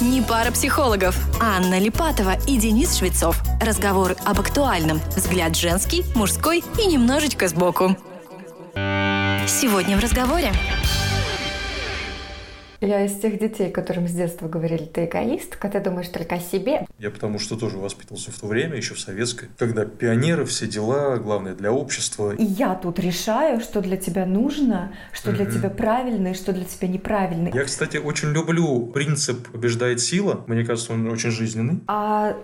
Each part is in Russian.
Не пара психологов. Анна Липатова и Денис Швецов. Разговоры об актуальном. Взгляд женский, мужской и немножечко сбоку. Сегодня в разговоре. Я из тех детей, которым с детства говорили, ты эгоистка, ты думаешь только о себе. Я потому что тоже воспитывался в то время, еще в советской, когда пионеры, все дела, главное для общества. И я тут решаю, что для тебя нужно, что для тебя правильно и что для тебя неправильно. Я, кстати, очень люблю принцип «побеждает сила». Мне кажется, он очень жизненный. А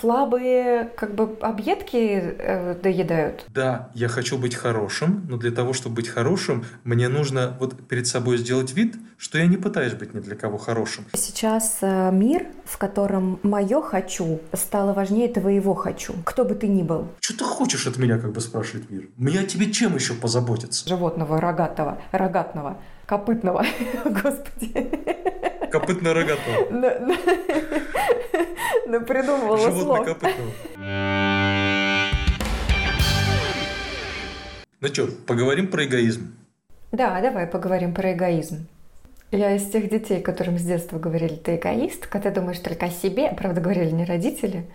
слабые как бы объедки э, доедают? Да, я хочу быть хорошим, но для того, чтобы быть хорошим, мне нужно вот перед собой сделать вид, что я не пытаюсь быть ни для кого хорошим. Сейчас э, мир, в котором мое «хочу» стало важнее твоего «хочу», кто бы ты ни был. Что ты хочешь от меня, как бы спрашивает мир? Мне о тебе чем еще позаботиться? Животного, рогатого, рогатного, копытного, господи. Копытно-рогатого. Ну, придумывала слов. Животно-копытного. Ну что, поговорим про эгоизм? Да, давай поговорим про эгоизм. Я из тех детей, которым с детства говорили, ты эгоистка, ты думаешь только о себе. Правда, говорили не родители,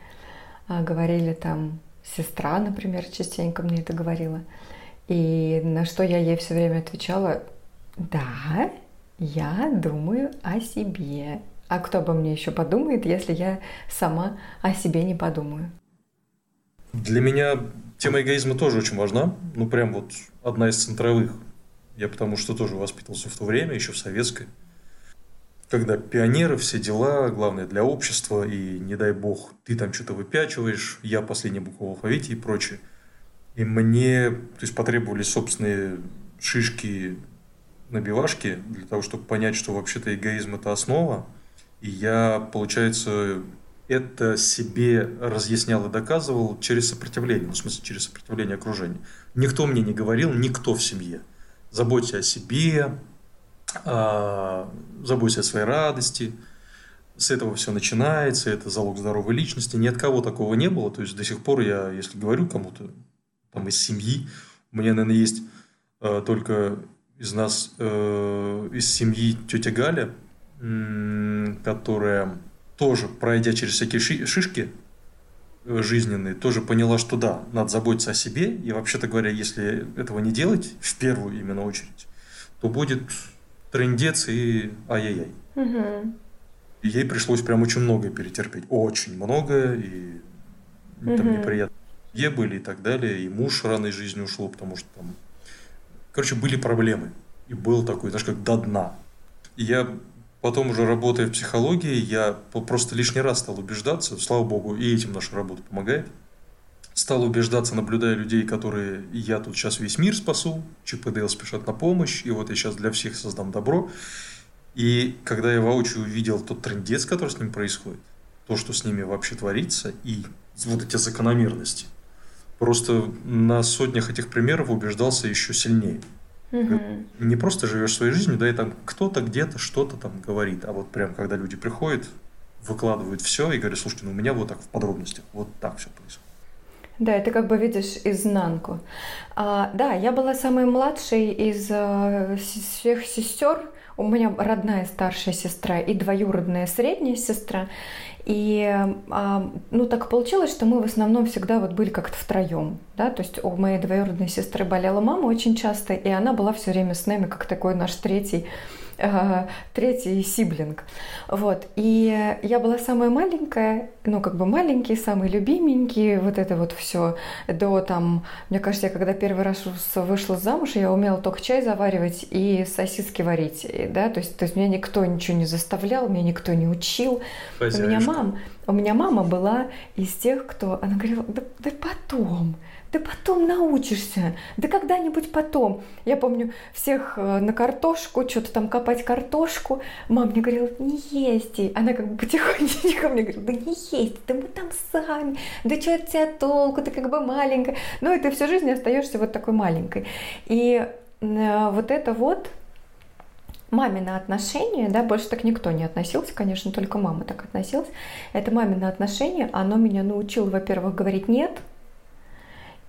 а говорили там сестра, например, частенько мне это говорила. И на что я ей все время отвечала, да, я думаю о себе. А кто обо мне еще подумает, если я сама о себе не подумаю? Для меня тема эгоизма тоже очень важна. Ну, прям вот одна из центровых. Я потому что тоже воспитывался в то время, еще в советской, когда пионеры, все дела, главное для общества, и не дай бог, ты там что-то выпячиваешь, я последняя буква в алфавите и прочее. И мне то есть, потребовались собственные шишки набивашки для того, чтобы понять, что вообще-то эгоизм – это основа. И я, получается, это себе разъяснял и доказывал через сопротивление, ну, в смысле, через сопротивление окружения. Никто мне не говорил, никто в семье – заботься о себе, а, заботься о своей радости. С этого все начинается, это залог здоровой личности. Ни от кого такого не было. То есть до сих пор я, если говорю кому-то там из семьи, у меня, наверное, есть э, только из нас, э, из семьи тетя Галя, которая тоже, пройдя через всякие шишки, жизненные, тоже поняла, что да, надо заботиться о себе. И вообще-то говоря, если этого не делать, в первую именно очередь, то будет трендец и ай-яй-яй. Угу. И ей пришлось прям очень многое перетерпеть. Очень многое. И угу. там неприятные были и так далее. И муж рано из жизни ушел, потому что там... Короче, были проблемы. И был такой, знаешь, как до дна. И я Потом уже работая в психологии, я просто лишний раз стал убеждаться, слава богу, и этим наша работа помогает. Стал убеждаться, наблюдая людей, которые я тут сейчас весь мир спасу, и спешат на помощь, и вот я сейчас для всех создам добро. И когда я воочию увидел тот трендец, который с ним происходит, то, что с ними вообще творится, и вот эти закономерности, просто на сотнях этих примеров убеждался еще сильнее. Угу. Не просто живешь своей жизнью, да, и там кто-то где-то что-то там говорит, а вот прям когда люди приходят, выкладывают все и говорят, слушайте, ну у меня вот так в подробностях, вот так все происходит. Да, ты как бы видишь изнанку. А, да, я была самой младшей из э, всех сестер. У меня родная старшая сестра и двоюродная средняя сестра. И а, ну так получилось, что мы в основном всегда вот были как-то втроем, да, то есть у моей двоюродной сестры болела мама очень часто, и она была все время с нами как такой наш третий третий сиблинг. Вот. И я была самая маленькая, ну, как бы маленький, самый любименький, вот это вот все до там, мне кажется, я когда первый раз вышла замуж, я умела только чай заваривать и сосиски варить, да, то есть, то есть меня никто ничего не заставлял, меня никто не учил. Хозяюшка. У меня мама, у меня мама была из тех, кто, она говорила, да, да потом, да потом научишься, да когда-нибудь потом. Я помню всех э, на картошку, что-то там копать картошку. Мама мне говорила, не езди. Она как бы потихонечку мне говорит, да не езди, да мы там сами, да что от тебя толку, ты как бы маленькая. Ну и ты всю жизнь остаешься вот такой маленькой. И э, вот это вот мамино отношение, да, больше так никто не относился, конечно, только мама так относилась. Это мамино отношение, оно меня научило, во-первых, говорить «нет»,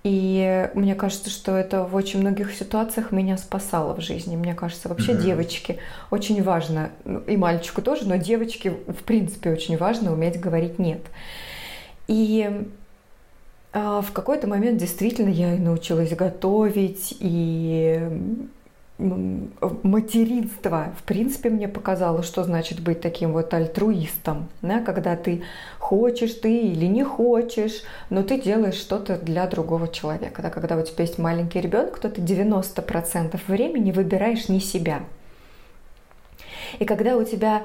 И мне кажется, что это в очень многих ситуациях меня спасало в жизни. Мне кажется, вообще mm-hmm. девочки очень важно, ну, и мальчику тоже, но девочке в принципе очень важно уметь говорить нет. И а, в какой-то момент действительно я научилась готовить, и материнство, в принципе, мне показало, что значит быть таким вот альтруистом, да, когда ты хочешь ты или не хочешь, но ты делаешь что-то для другого человека. Да, когда у тебя есть маленький ребенок, то ты 90% времени выбираешь не себя. И когда у тебя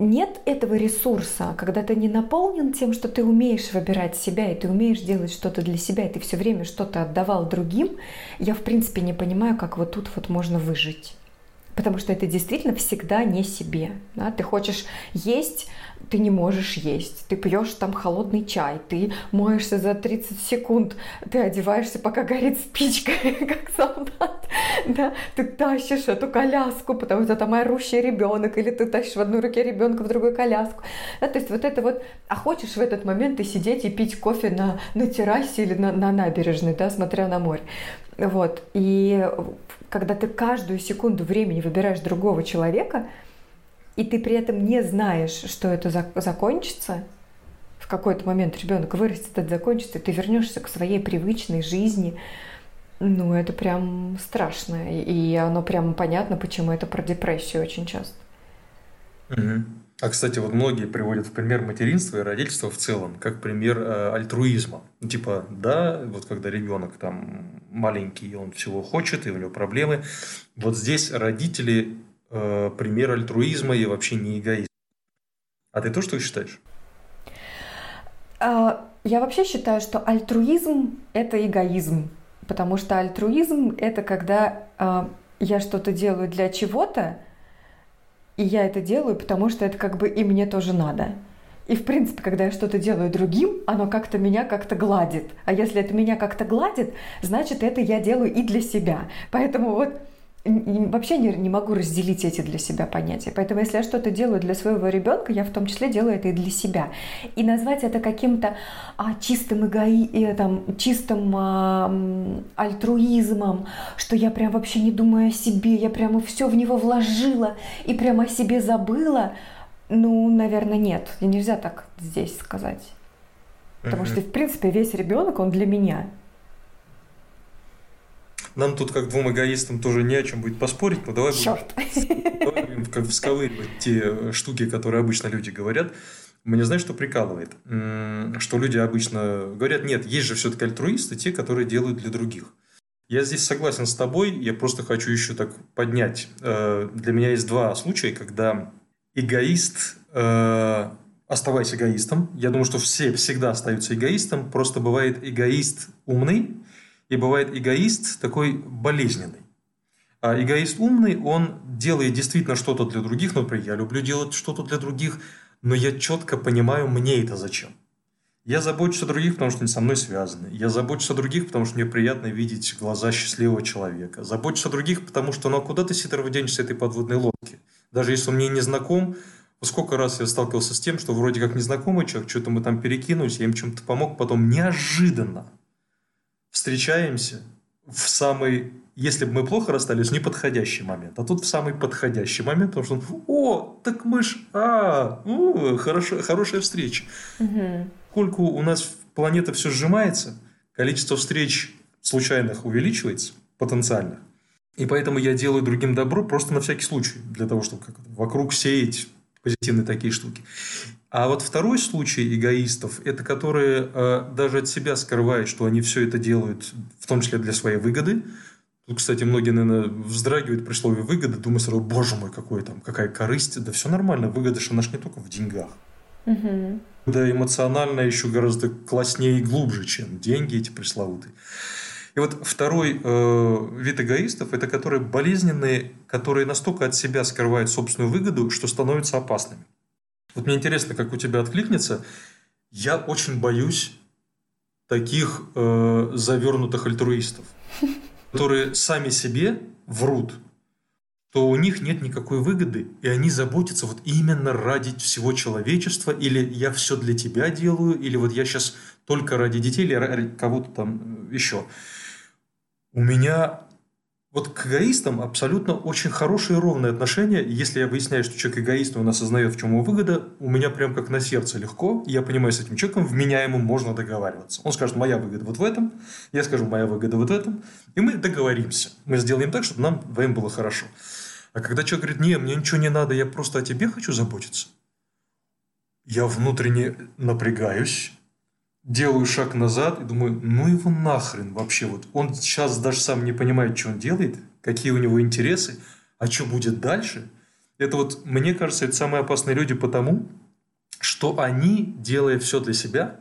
нет этого ресурса, когда ты не наполнен тем, что ты умеешь выбирать себя, и ты умеешь делать что-то для себя, и ты все время что-то отдавал другим, я в принципе не понимаю, как вот тут вот можно выжить. Потому что это действительно всегда не себе. Да? Ты хочешь есть, ты не можешь есть. Ты пьешь там холодный чай, ты моешься за 30 секунд, ты одеваешься, пока горит спичка, как солдат. Да? Ты тащишь эту коляску, потому что там орущий ребенок, или ты тащишь в одной руке ребенка, в другой коляску. Да? То есть вот это вот, а хочешь в этот момент и сидеть и пить кофе на, на террасе или на, на набережной, да, смотря на море. Вот. И когда ты каждую секунду времени выбираешь другого человека, и ты при этом не знаешь, что это закончится, в какой-то момент ребенок вырастет, это закончится, и ты вернешься к своей привычной жизни, ну, это прям страшно. И оно прям понятно, почему это про депрессию очень часто. Угу. А, кстати, вот многие приводят в пример материнства и родительства в целом, как пример э, альтруизма. Типа, да, вот когда ребенок там маленький, он всего хочет, и у него проблемы. Вот здесь родители э, пример альтруизма и вообще не эгоизм. А ты тоже что считаешь? А, я вообще считаю, что альтруизм – это эгоизм. Потому что альтруизм – это когда э, я что-то делаю для чего-то, и я это делаю, потому что это как бы и мне тоже надо. И, в принципе, когда я что-то делаю другим, оно как-то меня как-то гладит. А если это меня как-то гладит, значит, это я делаю и для себя. Поэтому вот вообще не, не могу разделить эти для себя понятия. Поэтому если я что-то делаю для своего ребенка, я в том числе делаю это и для себя. И назвать это каким-то а, чистым эгои, э, там, чистым а, альтруизмом, что я прям вообще не думаю о себе, я прямо все в него вложила и прямо о себе забыла, ну, наверное, нет. Нельзя так здесь сказать. Потому mm-hmm. что, в принципе, весь ребенок, он для меня. Нам тут как двум эгоистам тоже не о чем будет поспорить, но давай Черт. будем как всковыривать те штуки, которые обычно люди говорят. Мне знаешь, что прикалывает? Что люди обычно говорят, нет, есть же все-таки альтруисты, те, которые делают для других. Я здесь согласен с тобой, я просто хочу еще так поднять. Э, для меня есть два случая, когда эгоист, э, оставаясь эгоистом, я думаю, что все всегда остаются эгоистом, просто бывает эгоист умный, и бывает эгоист такой болезненный. А эгоист умный, он делает действительно что-то для других. Например, я люблю делать что-то для других, но я четко понимаю, мне это зачем. Я забочусь о других, потому что они со мной связаны. Я забочусь о других, потому что мне приятно видеть глаза счастливого человека. Забочусь о других, потому что ну а куда ты, Сидоров, денешься этой подводной лодки? Даже если он мне не знаком, сколько раз я сталкивался с тем, что вроде как незнакомый человек, что-то мы там перекинулись, я им чем-то помог, потом неожиданно встречаемся в самый, если бы мы плохо расстались, в неподходящий момент. А тут в самый подходящий момент, потому что он, о, так мы ж, а, о, хорошо, хорошая встреча. Угу. У нас планета все сжимается, количество встреч случайных увеличивается, потенциальных. И поэтому я делаю другим добро просто на всякий случай, для того, чтобы как вокруг сеять позитивные такие штуки. А вот второй случай эгоистов, это которые э, даже от себя скрывают, что они все это делают, в том числе для своей выгоды. Тут, кстати, многие, наверное, вздрагивают при слове выгода, думают сразу, боже мой, какой там, какая корысть. Да все нормально, выгода же наш не только в деньгах. Угу. Да эмоционально еще гораздо класснее и глубже, чем деньги эти пресловутые. И вот второй э, вид эгоистов – это которые болезненные, которые настолько от себя скрывают собственную выгоду, что становятся опасными. Вот мне интересно, как у тебя откликнется. Я очень боюсь таких э, завернутых альтруистов, которые сами себе врут, то у них нет никакой выгоды, и они заботятся вот именно ради всего человечества, или я все для тебя делаю, или вот я сейчас только ради детей, или ради кого-то там э, еще. У меня вот к эгоистам абсолютно очень хорошие и ровные отношения. Если я выясняю, что человек эгоист, он осознает, в чем его выгода, у меня прям как на сердце легко. Я понимаю, с этим человеком вменяемым можно договариваться. Он скажет, моя выгода вот в этом, я скажу, моя выгода вот в этом, и мы договоримся. Мы сделаем так, чтобы нам двоим было хорошо. А когда человек говорит, не, мне ничего не надо, я просто о тебе хочу заботиться, я внутренне напрягаюсь, делаю шаг назад и думаю, ну его нахрен вообще. Вот он сейчас даже сам не понимает, что он делает, какие у него интересы, а что будет дальше. Это вот, мне кажется, это самые опасные люди потому, что они, делая все для себя,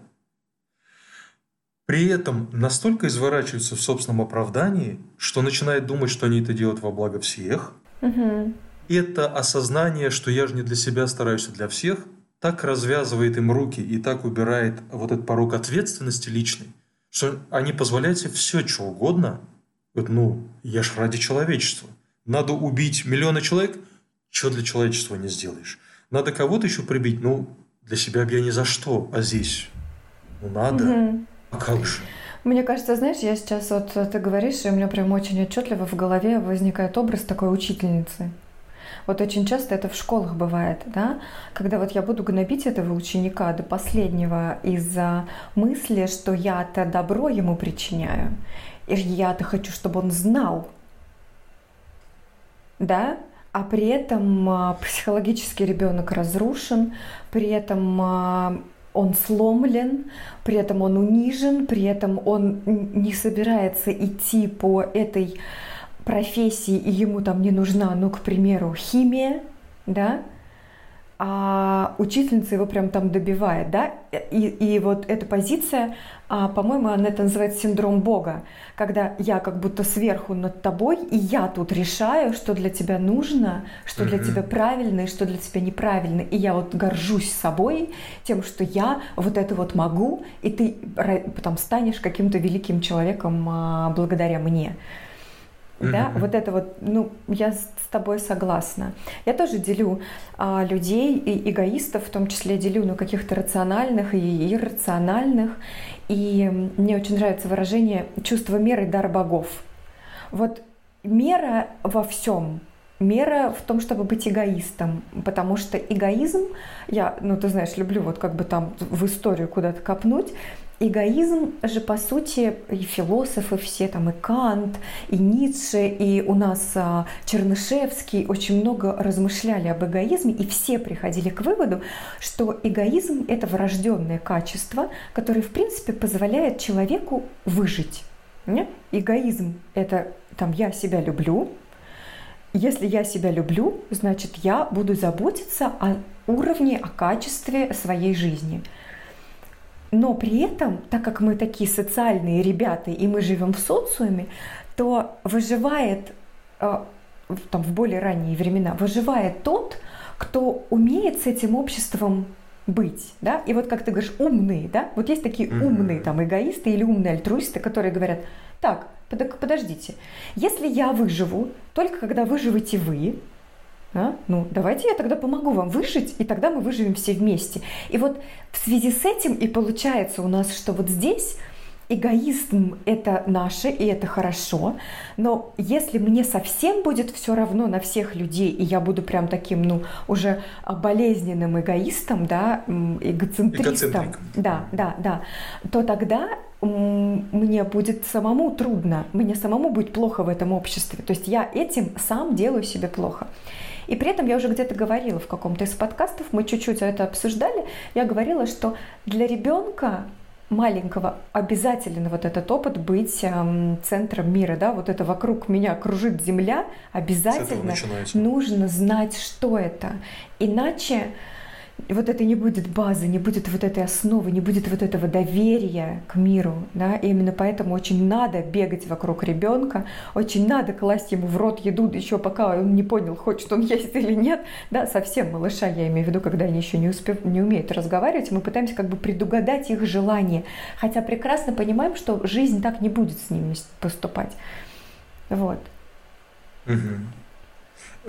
при этом настолько изворачиваются в собственном оправдании, что начинают думать, что они это делают во благо всех. Угу. Это осознание, что я же не для себя стараюсь, а для всех – так развязывает им руки и так убирает вот этот порог ответственности личной, что они позволяют себе все, что угодно. Вот, ну, я ж ради человечества. Надо убить миллионы человек, что для человечества не сделаешь. Надо кого-то еще прибить, ну, для себя бы я ни за что, а здесь, ну, надо. Угу. А как же? Мне кажется, знаешь, я сейчас вот ты говоришь, и у меня прям очень отчетливо в голове возникает образ такой учительницы. Вот очень часто это в школах бывает, да, когда вот я буду гнобить этого ученика до последнего из-за мысли, что я-то добро ему причиняю, и я-то хочу, чтобы он знал, да, а при этом а, психологически ребенок разрушен, при этом а, он сломлен, при этом он унижен, при этом он не собирается идти по этой профессии, и ему там не нужна, ну, к примеру, химия, да, а учительница его прям там добивает, да, и, и вот эта позиция, а, по-моему, она это называется синдром Бога, когда я как будто сверху над тобой, и я тут решаю, что для тебя нужно, что для тебя правильно и что для тебя неправильно, и я вот горжусь собой тем, что я вот это вот могу, и ты потом станешь каким-то великим человеком а, благодаря мне. Да, вот это вот, ну, я с тобой согласна. Я тоже делю а, людей и эгоистов, в том числе делю, ну, каких-то рациональных и иррациональных. И мне очень нравится выражение «чувство меры – дар богов». Вот мера во всем, мера в том, чтобы быть эгоистом, потому что эгоизм, я, ну ты знаешь, люблю вот как бы там в историю куда-то копнуть, эгоизм же, по сути, и философы все, там и Кант, и Ницше, и у нас а, Чернышевский очень много размышляли об эгоизме, и все приходили к выводу, что эгоизм – это врожденное качество, которое, в принципе, позволяет человеку выжить. Нет? Эгоизм – это там «я себя люблю», если я себя люблю, значит, я буду заботиться о уровне, о качестве своей жизни – но при этом, так как мы такие социальные ребята и мы живем в социуме, то выживает э, там, в более ранние времена, выживает тот, кто умеет с этим обществом быть, да, и вот как ты говоришь, умные, да, вот есть такие mm-hmm. умные там эгоисты или умные альтруисты, которые говорят, так, подождите, если я выживу, только когда выживете вы, а? Ну, давайте я тогда помогу вам выжить, и тогда мы выживем все вместе. И вот в связи с этим и получается у нас, что вот здесь эгоизм это наше, и это хорошо, но если мне совсем будет все равно на всех людей, и я буду прям таким, ну, уже болезненным эгоистом, да, эгоцентристом, да, да, да, то тогда мне будет самому трудно, мне самому будет плохо в этом обществе. То есть я этим сам делаю себе плохо. И при этом я уже где-то говорила в каком-то из подкастов, мы чуть-чуть это обсуждали, я говорила, что для ребенка маленького обязательно вот этот опыт быть эм, центром мира, да, вот это вокруг меня кружит земля, обязательно нужно знать, что это. Иначе вот это не будет базы, не будет вот этой основы, не будет вот этого доверия к миру, да, и именно поэтому очень надо бегать вокруг ребенка, очень надо класть ему в рот еду, еще пока он не понял, хочет он есть или нет, да, совсем малыша, я имею в виду, когда они еще не, успев, не умеют разговаривать, мы пытаемся как бы предугадать их желания, хотя прекрасно понимаем, что жизнь так не будет с ними поступать, вот. Угу.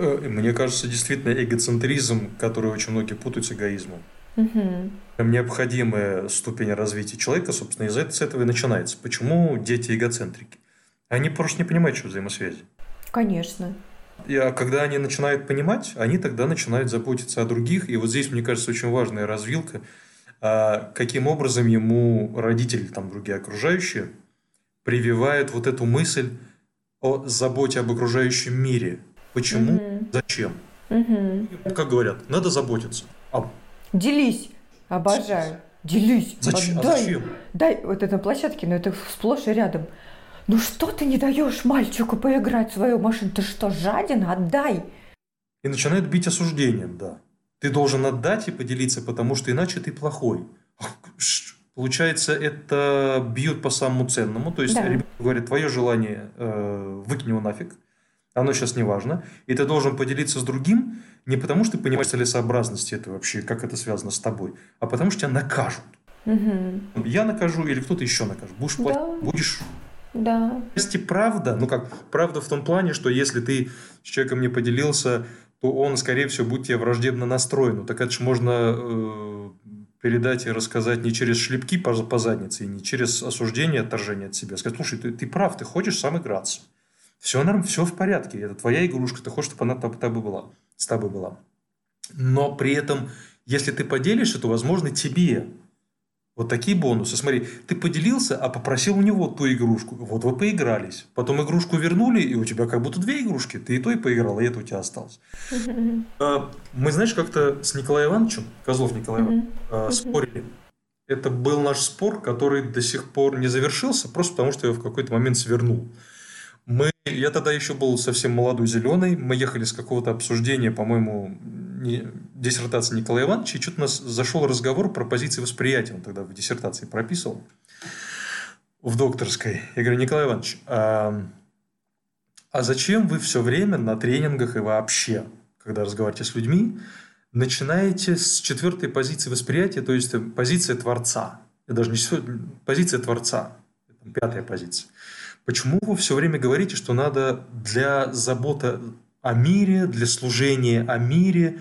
Э, мне кажется, действительно эгоцентризм, который очень многие путают с эгоизмом. Угу. Необходимая ступень развития человека, собственно, из этого, с этого и начинается. Почему дети эгоцентрики? Они просто не понимают, что взаимосвязи. Конечно. И, а когда они начинают понимать, они тогда начинают заботиться о других. И вот здесь, мне кажется, очень важная развилка. А каким образом ему родители, там другие окружающие, прививают вот эту мысль о заботе об окружающем мире. Почему? Угу. Зачем? Угу. Как говорят, надо заботиться. А Делись. Обожаю. Делись. зачем? А Отдай. зачем? Дай вот это на площадке, но это сплошь и рядом. Ну что ты не даешь мальчику поиграть в свою машину? Ты что, жаден? Отдай. И начинают бить осуждением, да. Ты должен отдать и поделиться, потому что иначе ты плохой. Получается, это бьет по самому ценному. То есть, Да. ребенок говорит, твое желание э, выкинь его нафиг, оно сейчас не важно. И ты должен поделиться с другим не потому, что ты понимаешь целесообразность этого вообще, как это связано с тобой, а потому что тебя накажут. Мгм. Я накажу или кто-то еще накажет. Будешь Да. платить, будешь Да. Есть и правда, ну как, правда в том плане, что если ты с человеком не поделился, то он, скорее всего, будет тебе враждебно настроен. Ну, так это же можно э, передать и рассказать не через шлепки по, по заднице, и не через осуждение, отторжение от себя. Сказать, слушай, ты, ты прав, ты хочешь сам играться. Все, норм, все в порядке, это твоя игрушка, ты хочешь, чтобы она там- тобой была, с тобой была. Но при этом, если ты поделишься, то, возможно, тебе вот такие бонусы. Смотри, ты поделился, а попросил у него ту игрушку. Вот вы поигрались. Потом игрушку вернули, и у тебя как будто две игрушки. Ты и то и поиграл, и это у тебя осталось. А, Мы, знаешь, как-то с Николаем Ивановичем, Козлов Николай Иванович, а, спорили. Это был наш спор, который до сих пор не завершился, просто потому что я в какой-то момент свернул. Я тогда еще был совсем молодой зеленый, мы ехали с какого-то обсуждения, по-моему, не- диссертации Николая Ивановича, и что-то у нас зашел разговор про позиции восприятия, он тогда в диссертации прописывал, в докторской. Я говорю, Николай Иванович, а, а зачем вы все время на тренингах и вообще, когда разговариваете с людьми, начинаете с четвертой позиции восприятия, то есть позиция Творца. Это даже не позиция Творца. Это пятая позиция. Почему вы все время говорите, что надо для заботы о мире, для служения о мире?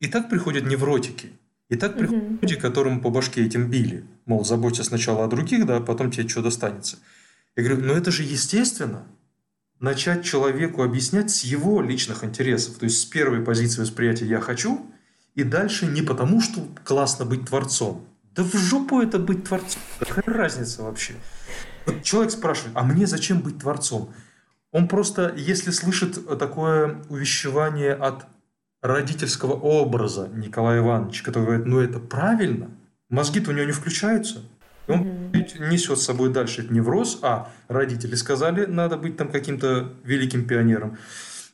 И так приходят невротики. И так приходят Мгм. люди, которым по башке этим били. Мол, заботься сначала о других, да, а потом тебе что достанется. Я говорю, ну это же естественно. Начать человеку объяснять с его личных интересов. То есть с первой позиции восприятия «я хочу», и дальше не потому, что классно быть творцом. Да в жопу это быть творцом. Какая разница вообще? Вот человек спрашивает, а мне зачем быть творцом? Он просто, если слышит такое увещевание от родительского образа Николая Ивановича, который говорит, ну это правильно, мозги-то у него не включаются. И он ведь несет с собой дальше этот невроз, а родители сказали, надо быть там каким-то великим пионером.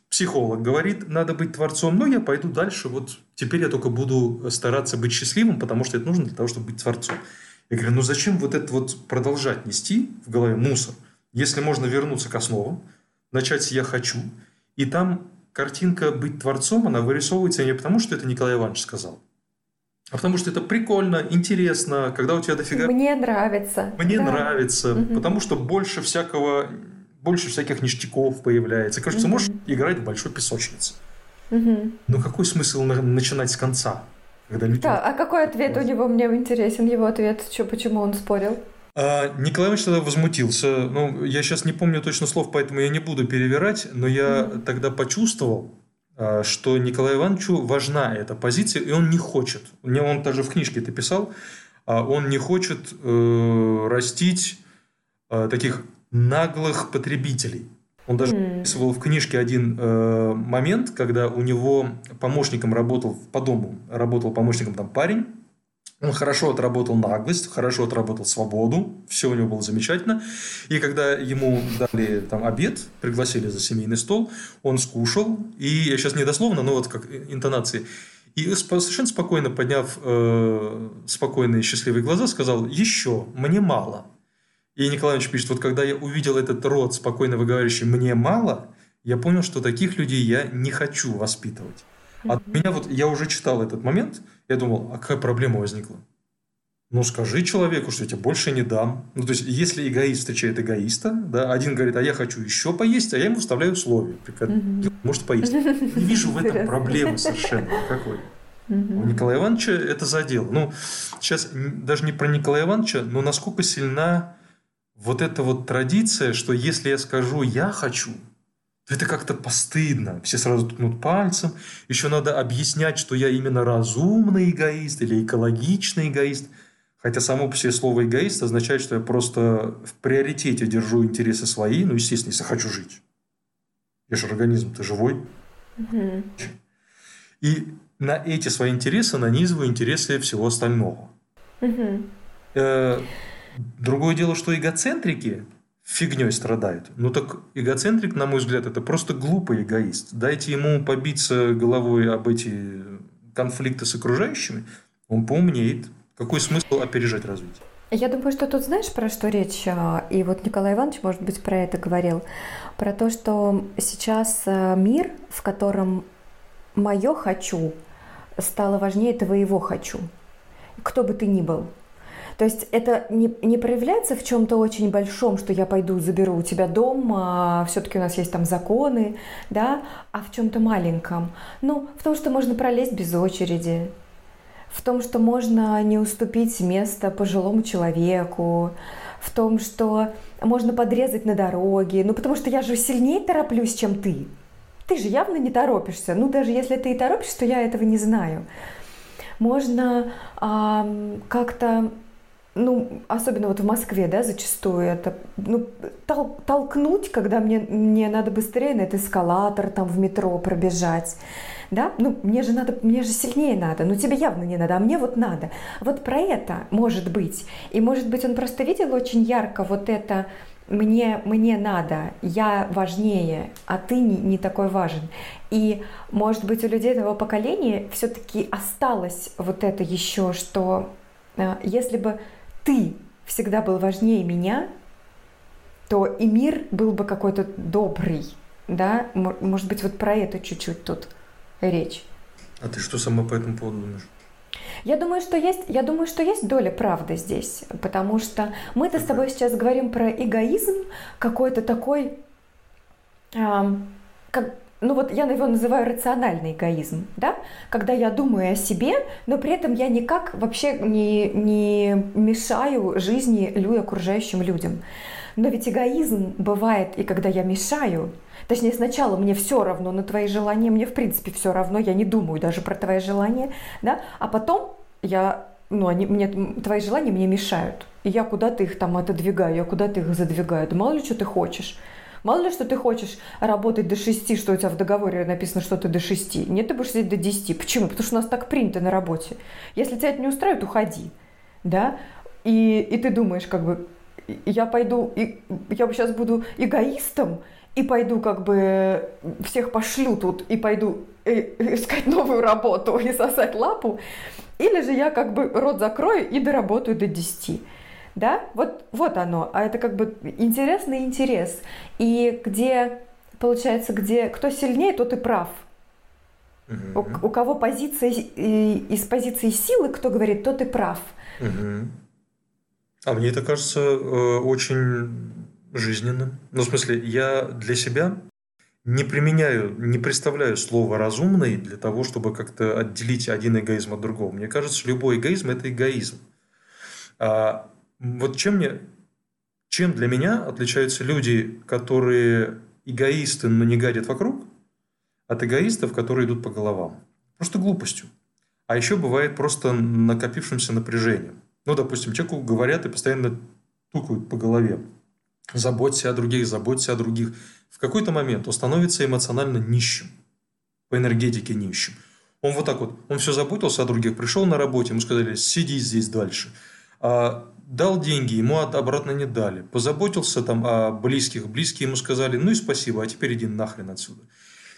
Психолог говорит, надо быть творцом, но я пойду дальше, вот теперь я только буду стараться быть счастливым, потому что это нужно для того, чтобы быть творцом. Я говорю, ну зачем вот это вот продолжать нести в голове мусор, если можно вернуться к основам, начать с «я хочу», и там картинка «быть творцом», она вырисовывается не потому, что это Николай Иванович сказал, а потому что это прикольно, интересно, когда у тебя дофига Мне нравится. мне Да. нравится, Мгм. потому что больше всякого, больше всяких ништяков появляется. Кажется, Мгм. можешь играть в большой песочнице. Мгм. Но какой смысл на- начинать с конца? Когда люди... Да, а какой ответ у него мне интересен? Его ответ, чё, почему он спорил? А, Николай Иванович тогда возмутился. Ну, я сейчас не помню точно слов, поэтому я не буду перевирать, но я Мгм. тогда почувствовал, а, что Николаю Ивановичу важна эта позиция, и он не хочет. Мне Он даже в книжке это писал. а, Он не хочет э, растить э, таких наглых потребителей. Он даже описывал в книжке один э, момент, когда у него помощником работал по дому, работал помощником там парень, он хорошо отработал наглость, хорошо отработал свободу, все у него было замечательно. И когда ему дали там обед, пригласили за семейный стол, он скушал, и я сейчас не дословно, но вот как интонации, и совершенно спокойно подняв э, спокойные счастливые глаза, сказал «Еще, мне мало». И Николай Иванович пишет, вот когда я увидел этот род, спокойно выговаривающий «мне мало», я понял, что таких людей я не хочу воспитывать. А у меня вот, я уже читал этот момент, я думал, а какая проблема возникла? Ну, скажи человеку, что я тебе больше не дам. Ну, то есть, если эгоист встречает эгоиста, да, один говорит, а я хочу еще поесть, а я ему вставляю условие. Угу. Может поесть. Не вижу в этом проблемы совершенно никакой. У Николая Ивановича это задело. Ну, сейчас даже не про Николая Ивановича, но насколько сильна вот эта вот традиция, что если я скажу «я хочу», то это как-то постыдно. Все сразу ткнут пальцем. Еще надо объяснять, что я именно разумный эгоист или экологичный эгоист. Хотя само по себе слово «эгоист» означает, что я просто в приоритете держу интересы свои, ну, естественно, если хочу жить. Я же организм-то живой. Угу. И на эти свои интересы нанизываю интересы всего остального. Угу. Другое дело, что эгоцентрики фигней страдают. Ну так эгоцентрик, на мой взгляд, это просто глупый эгоист. Дайте ему побиться головой об эти конфликты с окружающими, он поумнеет. Какой смысл опережать развитие? Я думаю, что тут знаешь, про что речь? А, и вот Николай Иванович, может быть, про это говорил. Про то, что сейчас а, мир, в котором мое «хочу» стало важнее твоего «хочу». Кто бы ты ни был. То есть это не, не проявляется в чем-то очень большом, что я пойду заберу у тебя дом, а все-таки у нас есть там законы, да, а в чем-то маленьком. Ну, в том, что можно пролезть без очереди, в том, что можно не уступить место пожилому человеку, в том, что можно подрезать на дороге, ну потому что я же сильнее тороплюсь, чем ты ты же явно не торопишься. Ну, даже если ты и торопишься, то я этого не знаю. Можно а, как-то ну, особенно вот в Москве, да, зачастую это, ну, тол толкнуть, когда мне, мне надо быстрее на этот эскалатор там в метро пробежать, да, ну, мне же надо, мне же сильнее надо, ну, тебе явно не надо, а мне вот надо. Вот про это может быть. И может быть он просто видел очень ярко вот это, мне, мне надо, я важнее, а ты не, не такой важен. И, может быть, у людей этого поколения все-таки осталось вот это еще, что э, если бы ты всегда был важнее меня, то и мир был бы какой-то добрый, да? Может быть, вот про это чуть-чуть тут речь. А ты что сама по этому поводу думаешь? Я думаю, что есть, я думаю, что есть доля правды здесь, потому что мы-то с тобой сейчас говорим про эгоизм какой-то такой, э, как, ну вот я его называю рациональный эгоизм, да, когда я думаю о себе, но при этом я никак вообще не, не мешаю жизни людям, окружающим людям. Но ведь эгоизм бывает и когда я мешаю, Точнее, сначала мне все равно на твои желания, мне в принципе все равно, я не думаю даже про твои желания, да, а потом я, ну, они, мне, твои желания мне мешают, и я куда-то их там отодвигаю, я куда-то их задвигаю, да мало ли что ты хочешь. Мало ли, что ты хочешь работать до 6, что у тебя в договоре написано, что ты до 6. Нет, ты будешь сидеть до 10. Почему? Потому что у нас так принято на работе. Если тебя это не устраивает, уходи. Да? И, и ты думаешь, как бы, я пойду, и, я сейчас буду эгоистом, и пойду как бы всех пошлю тут и пойду э, искать новую работу и сосать лапу, или же я как бы рот закрою и доработаю до 10. Да, вот, вот оно. А это как бы интересный интерес. И где, получается, где кто сильнее, тот и прав. Угу. У, у кого позиция из позиции силы, кто говорит, тот и прав. Угу. А мне это кажется э, очень жизненным. Ну, в смысле, я для себя не применяю, не представляю слово «разумный» для того, чтобы как-то отделить один эгоизм от другого. Мне кажется, любой эгоизм – это эгоизм. А вот чем, мне, чем для меня отличаются люди, которые эгоисты, но не гадят вокруг, от эгоистов, которые идут по головам? Просто глупостью. А еще бывает просто накопившимся напряжением. Ну, допустим, человеку говорят и постоянно тукают по голове заботься о других, заботься о других. В какой-то момент он становится эмоционально нищим, по энергетике нищим. Он вот так вот, он все заботился о других, пришел на работе, ему сказали, сиди здесь дальше. А, дал деньги, ему обратно не дали. Позаботился там о близких, близкие ему сказали, ну и спасибо, а теперь иди нахрен отсюда.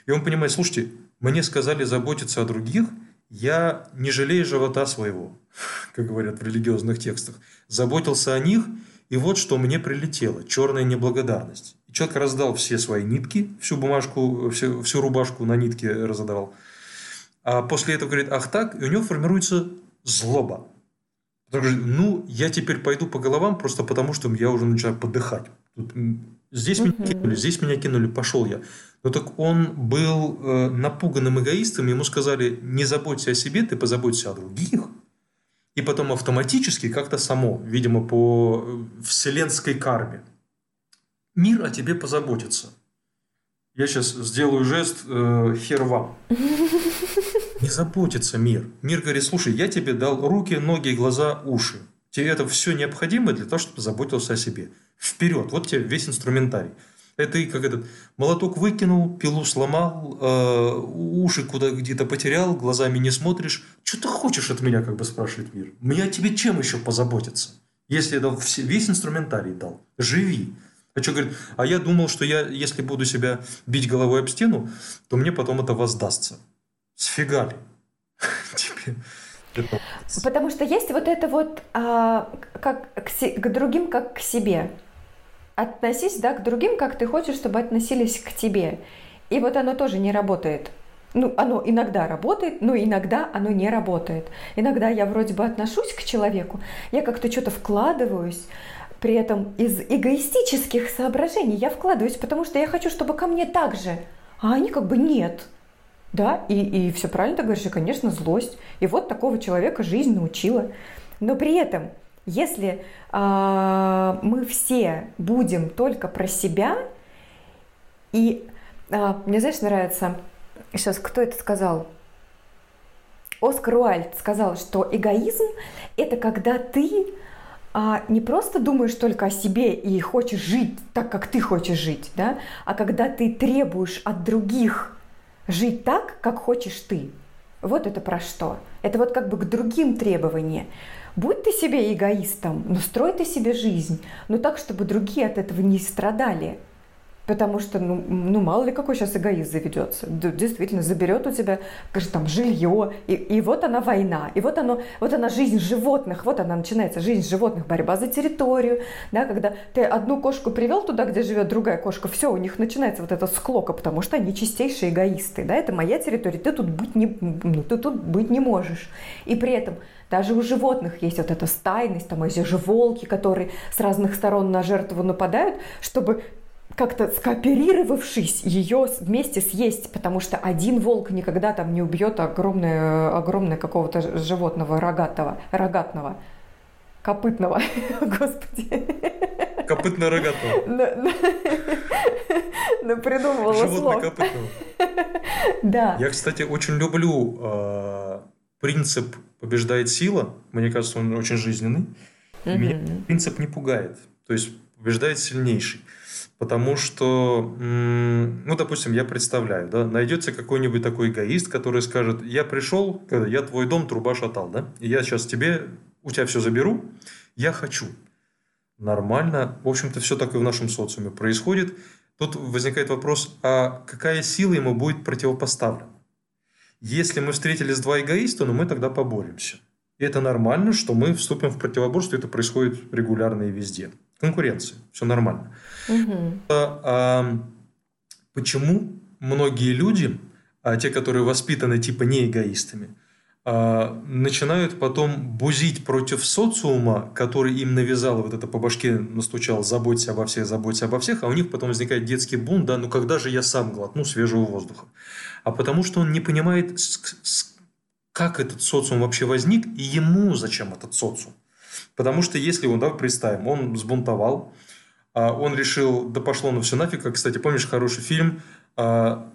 И он понимает, слушайте, мне сказали заботиться о других, я не жалею живота своего, как говорят в религиозных текстах. Заботился о них – и вот что мне прилетело. Черная неблагодарность. человек раздал все свои нитки, всю бумажку, всю, всю рубашку на нитке разодавал. А после этого говорит, ах так, и у него формируется злоба. Говорит, ну, я теперь пойду по головам просто потому, что я уже начинаю подыхать. Здесь меня кинули, здесь меня кинули, пошел я. Но так он был э, напуганным эгоистом, ему сказали, не заботься о себе, ты позаботься о других. И потом автоматически как-то само, видимо, по э, вселенской карме, мир о тебе позаботится. Я сейчас сделаю жест э, хер вам. Не заботится мир. Мир говорит, слушай, я тебе дал руки, ноги, глаза, уши. Тебе это все необходимо для того, чтобы заботился о себе. Вперед, вот тебе весь инструментарий. Это и как этот молоток выкинул, пилу сломал, э, уши куда где-то потерял, глазами не смотришь. Что ты хочешь от меня, как бы спрашивает мир? Меня тебе чем еще позаботиться? Если я дал все, весь инструментарий дал, живи. А что говорит, а я думал, что я, если буду себя бить головой об стену, то мне потом это воздастся. Сфига ли? Тебе Потому что есть вот это вот а, как к, к другим, как к себе. Относись, да, к другим, как ты хочешь, чтобы относились к тебе. И вот оно тоже не работает. Ну, оно иногда работает, но иногда оно не работает. Иногда я вроде бы отношусь к человеку, я как-то что-то вкладываюсь, при этом из эгоистических соображений я вкладываюсь, потому что я хочу, чтобы ко мне так же. А они как бы нет. Да, и, и все правильно ты говоришь, и, конечно, злость. И вот такого человека жизнь научила. Но при этом, если э, мы все будем только про себя, и э, мне, знаешь, нравится, сейчас кто это сказал? Оскар Уальд сказал, что эгоизм – это когда ты а не просто думаешь только о себе и хочешь жить так, как ты хочешь жить, да, а когда ты требуешь от других жить так, как хочешь ты. Вот это про что? Это вот как бы к другим требования. Будь ты себе эгоистом, но строй ты себе жизнь, но так, чтобы другие от этого не страдали – Потому что, ну, ну, мало ли какой сейчас эгоист заведется. Действительно, заберет у тебя, скажем, там, жилье, и, и вот она война, и вот, оно, вот она жизнь животных, вот она начинается, жизнь животных, борьба за территорию, да, когда ты одну кошку привел туда, где живет другая кошка, все, у них начинается вот эта склока, потому что они чистейшие эгоисты, да, это моя территория, ты тут быть не, ну, ты тут быть не можешь. И при этом даже у животных есть вот эта стайность, там эти же волки, которые с разных сторон на жертву нападают, чтобы как-то скооперировавшись, ее вместе съесть, потому что один волк никогда там не убьет огромное, огромное какого-то животного рогатого, рогатного, копытного, господи. Копытно-рогатого. Ну, придумывала Животное копытного. Да. Я, кстати, очень люблю э, принцип «побеждает сила». Мне кажется, он очень жизненный. Меня принцип не пугает. То есть, побеждает сильнейший. Потому что, ну, допустим, я представляю, да, найдется какой-нибудь такой эгоист, который скажет, я пришел, я твой дом труба шатал, да, и я сейчас тебе, у тебя все заберу, я хочу. Нормально. В общем-то, все так и в нашем социуме происходит. Тут возникает вопрос, а какая сила ему будет противопоставлена? Если мы встретились два эгоиста, ну мы тогда поборемся. И это нормально, что мы вступим в противоборство, это происходит регулярно и везде. Конкуренция, все нормально. Угу. Почему многие люди, а, те, которые воспитаны типа не эгоистами, начинают потом бузить против социума, который им навязал, вот это по башке настучал, заботься обо всех, заботься обо всех, а у них потом возникает детский бунт, да, ну когда же я сам глотну свежего воздуха? А потому что он не понимает, как этот социум вообще возник и ему зачем этот социум. Потому что если он, да, представим, он сбунтовал, а, он решил, да пошло на все нафиг, как, кстати, помнишь хороший фильм, а,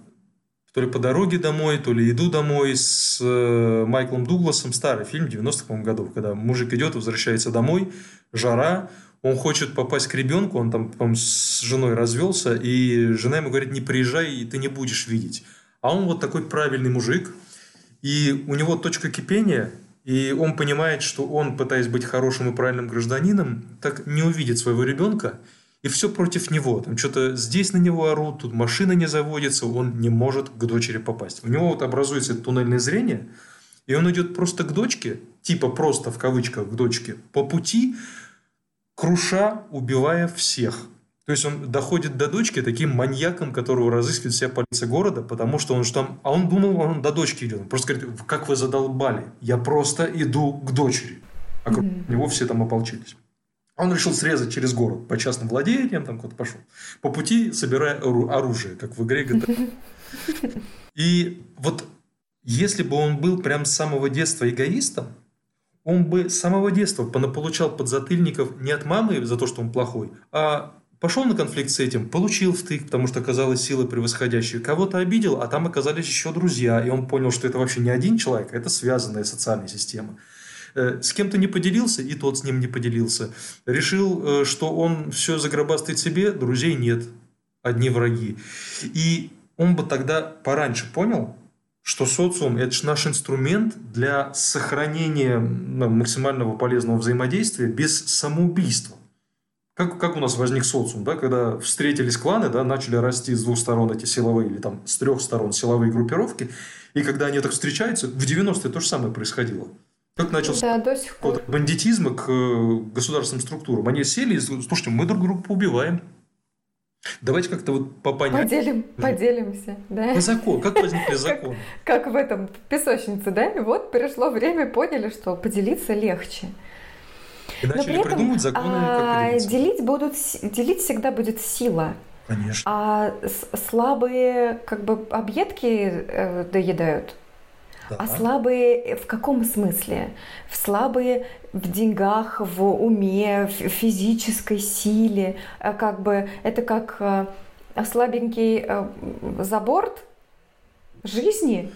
то ли по дороге домой, то ли иду домой с э, Майклом Дугласом, старый фильм 90-х годов, когда мужик идет, возвращается домой, жара, он хочет попасть к ребенку, он там, по с женой развелся, и жена ему говорит, не приезжай, и ты не будешь видеть. А он вот такой правильный мужик, и у него точка кипения – и он понимает, что он, пытаясь быть хорошим и правильным гражданином, так не увидит своего ребенка, и все против него. Там что-то здесь на него орут, тут машина не заводится, он не может к дочери попасть. У него вот образуется туннельное зрение, и он идет просто к дочке, типа просто в кавычках к дочке, по пути, круша, убивая всех – то есть он доходит до дочки таким маньяком, которого разыскивает вся полиция города, потому что он же там... А он думал, он до дочки идет. Он просто говорит, как вы задолбали, я просто иду к дочери. вокруг mm-hmm. него все там ополчились. Он решил срезать через город по частным владениям, там куда-то пошел. По пути собирая оружие, как в игре GTA. И вот если бы он был прям с самого детства эгоистом, он бы с самого детства получал подзатыльников не от мамы за то, что он плохой, а пошел на конфликт с этим, получил втык, потому что оказалась сила превосходящая, кого-то обидел, а там оказались еще друзья, и он понял, что это вообще не один человек, а это связанная социальная система. Э, с кем-то не поделился, и тот с ним не поделился. Решил, э, что он все загробастает себе, друзей нет, одни враги. И он бы тогда пораньше понял, что социум – это же наш инструмент для сохранения максимального полезного взаимодействия без самоубийства. Как, как у нас возник социум, да, когда встретились кланы, да, начали расти с двух сторон эти силовые или там с трех сторон силовые группировки, и когда они так встречаются, в 90-е то же самое происходило. Как начался да, до сих пор. к э, государственным структурам. Они сели и слушайте, мы друг друга убиваем. Давайте как-то вот по понятию. Поделим, поделимся, да. По закон. Как возникли законы? Как, как в этом песочнице, да? И вот пришло время, поняли, что поделиться легче. И начали Но при этом, придумывать законы, а, делить будут, делить всегда будет сила. Конечно. А слабые как бы объедки э, доедают. Да. А слабые в каком смысле? В слабые в деньгах, в уме, в физической силе. А как бы это как э, слабенький э, заборд жизни.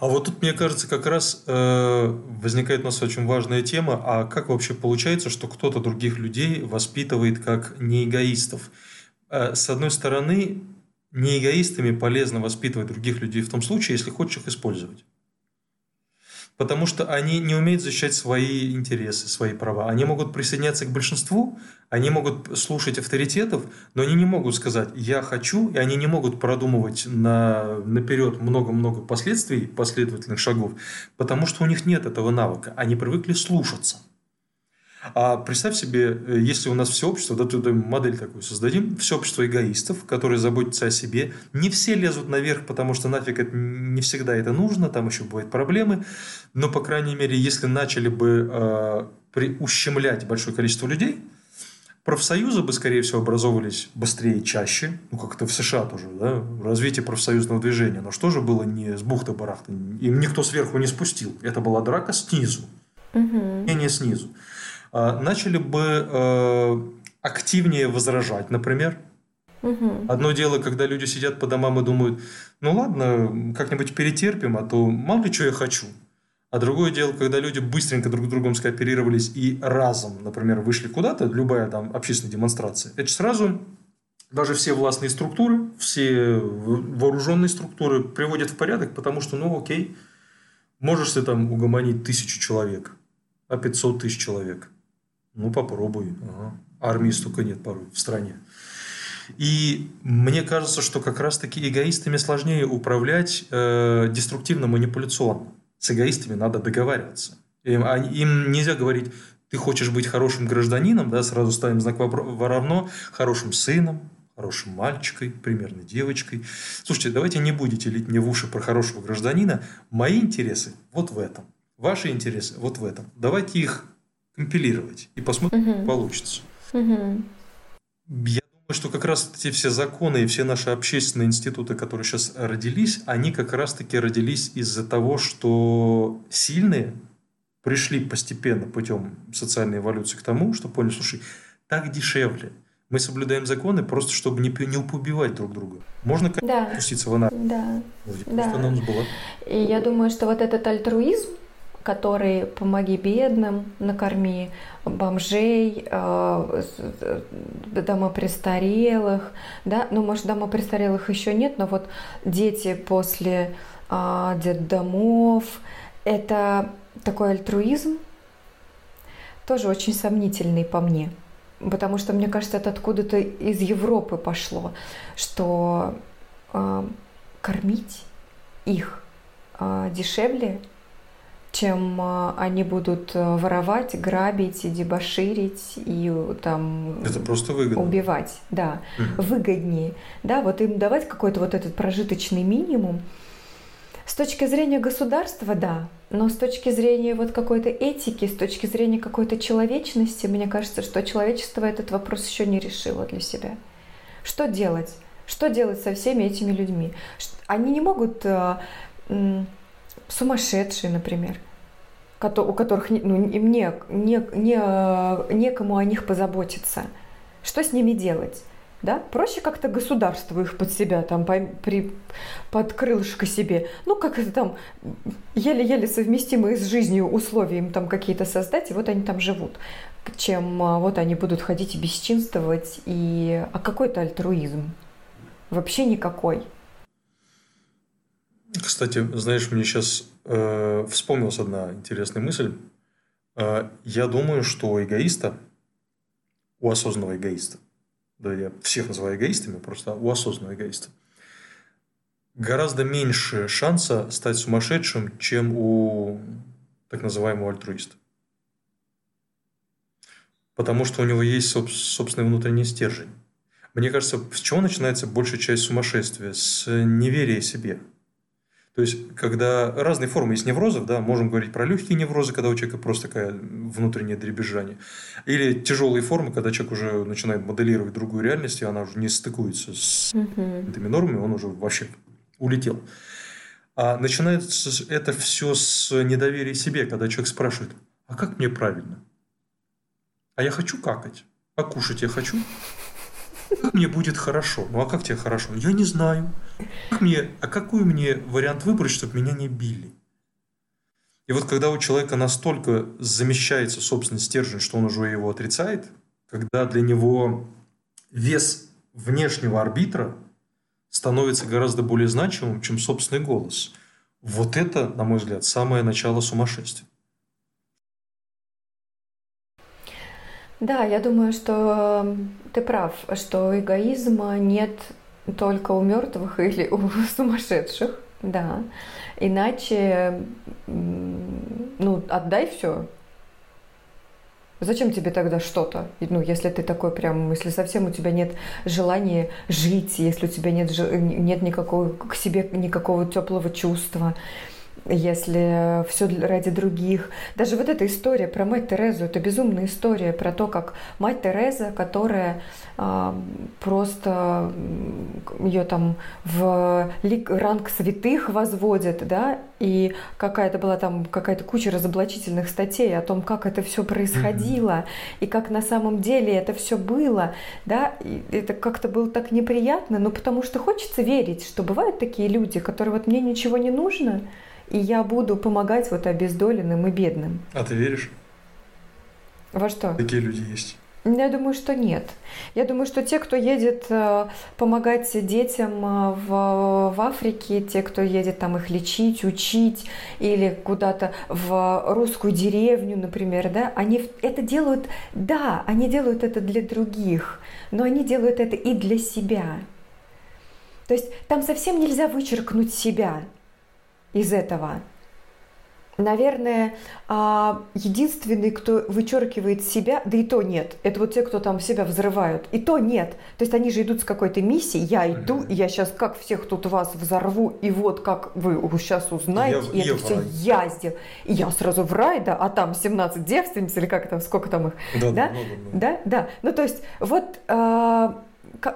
А вот тут, мне кажется, как раз э, возникает у нас очень важная тема, а как вообще получается, что кто-то других людей воспитывает как неэгоистов? Э, с одной стороны, неэгоистами полезно воспитывать других людей в том случае, если хочешь их использовать потому что они не умеют защищать свои интересы, свои права. Они могут присоединяться к большинству, они могут слушать авторитетов, но они не могут сказать «я хочу», и они не могут продумывать на, наперед много-много последствий, последовательных шагов, потому что у них нет этого навыка. Они привыкли слушаться. А представь себе, э, если у нас все общество, да, туда модель такую создадим, все общество эгоистов, которые заботятся о себе, не все лезут наверх, потому что нафиг это, не всегда это нужно, там еще бывают проблемы, но, по крайней мере, если начали бы э, при, ущемлять большое количество людей, профсоюзы бы, скорее всего, образовывались быстрее и чаще, ну, как это в США тоже, да, развитие профсоюзного движения. Но что же было не с бухты-барахты? Им никто сверху не спустил. Это была драка снизу, угу. не снизу. А, начали бы э, активнее возражать, например. Угу. Одно дело, когда люди сидят по домам и думают, ну ладно, как-нибудь перетерпим, а то мало ли что я хочу. А другое дело, когда люди быстренько друг с другом скооперировались и разом, например, вышли куда-то, любая там общественная демонстрация, это сразу даже все властные структуры, все вооруженные структуры приводят в порядок, потому что, ну окей, можешь ты там угомонить тысячу человек, а 500 тысяч человек – ну, попробуй. Ага. Армии столько нет порой в стране. И мне кажется, что как раз-таки эгоистами сложнее управлять э, деструктивно-манипуляционно. С эгоистами надо договариваться. Им, им нельзя говорить, ты хочешь быть хорошим гражданином, да, сразу ставим знак равно, хорошим сыном, хорошим мальчикой, примерно девочкой. Слушайте, давайте не будете лить мне в уши про хорошего гражданина. Мои интересы вот в этом. Ваши интересы вот в этом. Давайте их компилировать и посмотрим, угу. как получится. Угу. Я думаю, что как раз эти все законы и все наши общественные институты, которые сейчас родились, они как раз-таки родились из-за того, что сильные пришли постепенно путем социальной эволюции к тому, что поняли, слушай, так дешевле. Мы соблюдаем законы просто, чтобы не, не убивать друг друга. Можно да. пуститься в анархию. Да. да. Нам было. И я думаю, что вот этот альтруизм, который «Помоги бедным», «Накорми бомжей», э, дома престарелых, да, ну, может, дома престарелых еще нет, но вот дети после а, детдомов, это такой альтруизм, тоже очень сомнительный по мне, потому что, мне кажется, это откуда-то из Европы пошло, что э, кормить их э, дешевле, чем а, они будут э, воровать, грабить, дебоширить и там это просто выгодно. убивать, да, угу. выгоднее, да, вот им давать какой-то вот этот прожиточный минимум, С точки зрения государства, да. Но с точки зрения вот какой-то этики, с точки зрения какой-то человечности, мне кажется, что человечество этот вопрос еще не решило для себя. Что делать? Что делать со всеми этими людьми? Они не могут э, сумасшедшие, например, у которых ну, им не, не, не, некому о них позаботиться. Что с ними делать? Да? Проще как-то государству их под себя, там, по, при, под крылышко себе. Ну, как это там, еле-еле совместимые с жизнью условия им там какие-то создать, и вот они там живут. Чем а, вот они будут ходить и бесчинствовать, и... А какой-то альтруизм? Вообще никакой. Кстати, знаешь, мне сейчас э, вспомнилась одна интересная мысль. Э, я думаю, что у эгоиста, у осознанного эгоиста, да, я всех называю эгоистами, просто у осознанного эгоиста, гораздо меньше шанса стать сумасшедшим, чем у так называемого альтруиста. Потому что у него есть собственный внутренний стержень. Мне кажется, с чего начинается большая часть сумасшествия? С неверия себе – то есть, когда разные формы есть неврозов, да, можем говорить про легкие неврозы, когда у человека просто такое внутреннее дребезжание. Или тяжелые формы, когда человек уже начинает моделировать другую реальность, и она уже не стыкуется с этими нормами, он уже вообще улетел. А начинается это все с недоверия себе, когда человек спрашивает, а как мне правильно? А я хочу какать, а кушать я хочу. Как мне будет хорошо? Ну а как тебе хорошо? Я не знаю. Как мне, а какой мне вариант выбрать, чтобы меня не били? И вот когда у человека настолько замещается собственный стержень, что он уже его отрицает, когда для него вес внешнего арбитра становится гораздо более значимым, чем собственный голос. Вот это, на мой взгляд, самое начало сумасшествия. Да, я думаю, что ты прав, что эгоизма нет только у мертвых или у сумасшедших, да. Иначе, ну, отдай все. Зачем тебе тогда что-то? Ну, если ты такой прям, если совсем у тебя нет желания жить, если у тебя нет, нет никакого к себе никакого теплого чувства, если все ради других. Даже вот эта история про мать Терезу, это безумная история про то, как мать Тереза, которая а, просто ее там в ранг святых возводят, да, и какая-то была там какая-то куча разоблачительных статей о том, как это все происходило, mm-hmm. и как на самом деле это все было, да, и это как-то было так неприятно, но потому что хочется верить, что бывают такие люди, которые вот мне ничего не нужно, и я буду помогать вот обездоленным и бедным. А ты веришь? Во что? Такие люди есть. Я думаю, что нет. Я думаю, что те, кто едет э, помогать детям э, в, в Африке, те, кто едет там их лечить, учить или куда-то в русскую деревню, например, да, они это делают, да, они делают это для других, но они делают это и для себя. То есть там совсем нельзя вычеркнуть себя из этого. Наверное, а, единственный, кто вычеркивает себя, да и то нет, это вот те, кто там себя взрывают, и то нет. То есть они же идут с какой-то миссией, я иду, и я сейчас как всех тут вас взорву, и вот как вы сейчас узнаете, я, и это все я сделал. И я сразу в рай, да, а там 17 девственниц, или как там, сколько там их, да? Да, да, да. да. Ну, то есть вот а,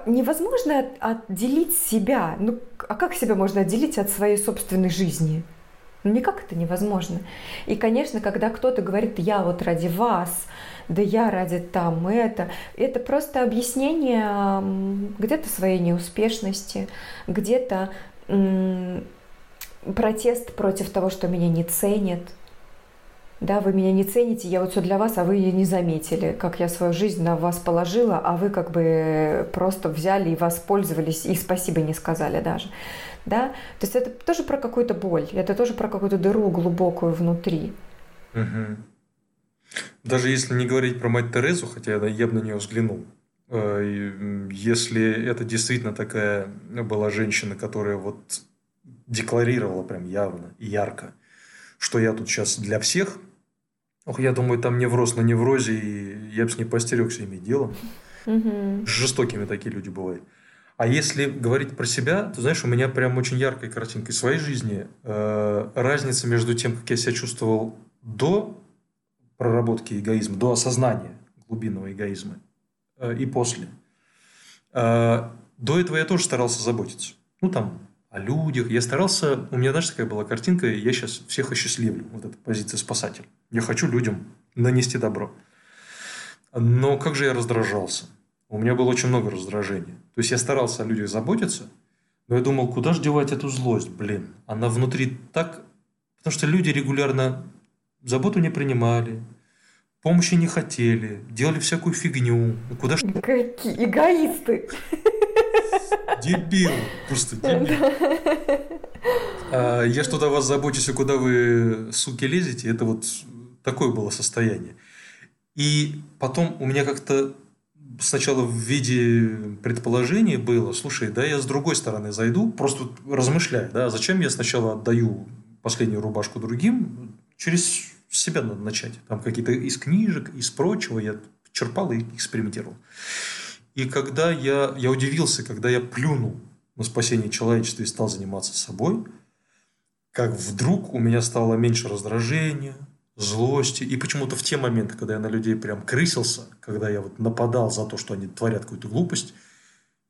невозможно отделить себя. Ну, а как себя можно отделить от своей собственной жизни? Ну, никак это невозможно. И, конечно, когда кто-то говорит, я вот ради вас, да я ради там это, это просто объяснение где-то своей неуспешности, где-то протест против того, что меня не ценят, да, вы меня не цените, я вот все для вас, а вы не заметили, как я свою жизнь на вас положила, а вы как бы просто взяли и воспользовались, и спасибо не сказали даже, да, то есть это тоже про какую-то боль, это тоже про какую-то дыру глубокую внутри. Угу. Даже если не говорить про мать Терезу, хотя я бы на нее взглянул, э, если это действительно такая была женщина, которая вот декларировала прям явно и ярко, что я тут сейчас для всех, Ох, я думаю, там невроз на неврозе, и я бы с ней постерегся иметь дело. Угу. Жестокими такие люди бывают. А если говорить про себя, то, знаешь, у меня прям очень яркая картинка из своей жизни. Э, разница между тем, как я себя чувствовал до проработки эгоизма, до осознания глубинного эгоизма э, и после. Э, до этого я тоже старался заботиться. Ну, там, о людях. Я старался... У меня, знаешь, такая была картинка, я сейчас всех осчастливлю. Вот эта позиция спасателя. Я хочу людям нанести добро. Но как же я раздражался. У меня было очень много раздражения. То есть, я старался о людях заботиться, но я думал, куда же девать эту злость? Блин, она внутри так... Потому что люди регулярно заботу не принимали, помощи не хотели, делали всякую фигню. Ну, куда ж... Какие эгоисты! Дебил, просто дебил. А, я что-то о вас забочусь, а куда вы, суки, лезете, это вот такое было состояние. И потом у меня как-то сначала в виде предположения было, слушай, да я с другой стороны зайду, просто размышляя, да, зачем я сначала отдаю последнюю рубашку другим, через себя надо начать. Там какие-то из книжек, из прочего я черпал и экспериментировал. И когда я, я удивился, когда я плюнул на спасение человечества и стал заниматься собой, как вдруг у меня стало меньше раздражения, злости. И почему-то в те моменты, когда я на людей прям крысился, когда я вот нападал за то, что они творят какую-то глупость,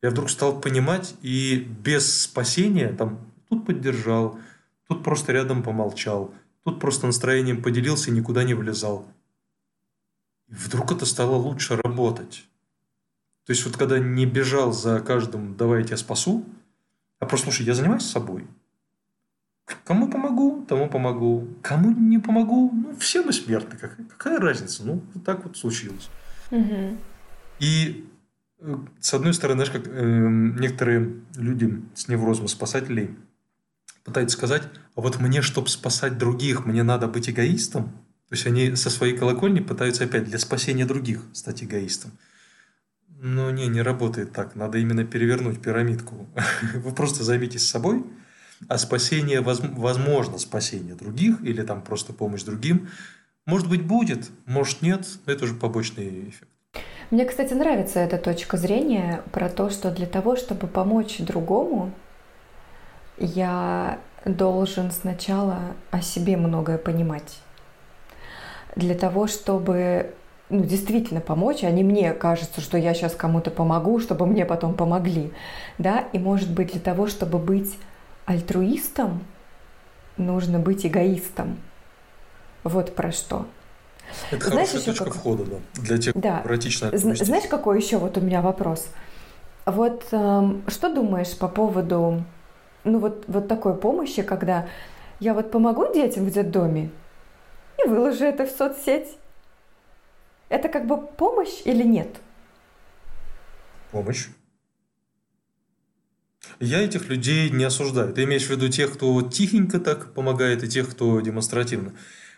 я вдруг стал понимать и без спасения там тут поддержал, тут просто рядом помолчал, тут просто настроением поделился и никуда не влезал. И вдруг это стало лучше работать. То есть вот когда не бежал за каждым «давай я тебя спасу», а просто слушай, я занимаюсь собой. Кому помогу, тому помогу. Кому не помогу, ну, все мы смертны. Какая, какая разница? Ну, вот так вот случилось. Угу. И э, с одной стороны, знаешь, как э, некоторые люди с неврозом спасателей пытаются сказать, а вот мне, чтобы спасать других, мне надо быть эгоистом. То есть они со своей колокольни пытаются опять для спасения других стать эгоистом. Ну, не, не работает так. Надо именно перевернуть пирамидку. Вы просто займитесь собой, а спасение, возможно, спасение других или там просто помощь другим, может быть, будет, может, нет, но это уже побочный эффект. Мне, кстати, нравится эта точка зрения про то, что для того, чтобы помочь другому, я должен сначала о себе многое понимать. Для того, чтобы ну, действительно помочь, а не мне кажется, что я сейчас кому-то помогу, чтобы мне потом помогли. Да? И может быть для того, чтобы быть альтруистом, нужно быть эгоистом. Вот про что. Это Знаешь, хорошая точка как... входа, да, для тех, да. практично Знаешь, какой еще вот у меня вопрос? Вот эм, что думаешь по поводу, ну вот, вот такой помощи, когда я вот помогу детям в детдоме и выложу это в соцсеть, это как бы помощь или нет? Помощь. Я этих людей не осуждаю. Ты имеешь в виду тех, кто тихенько так помогает, и тех, кто демонстративно.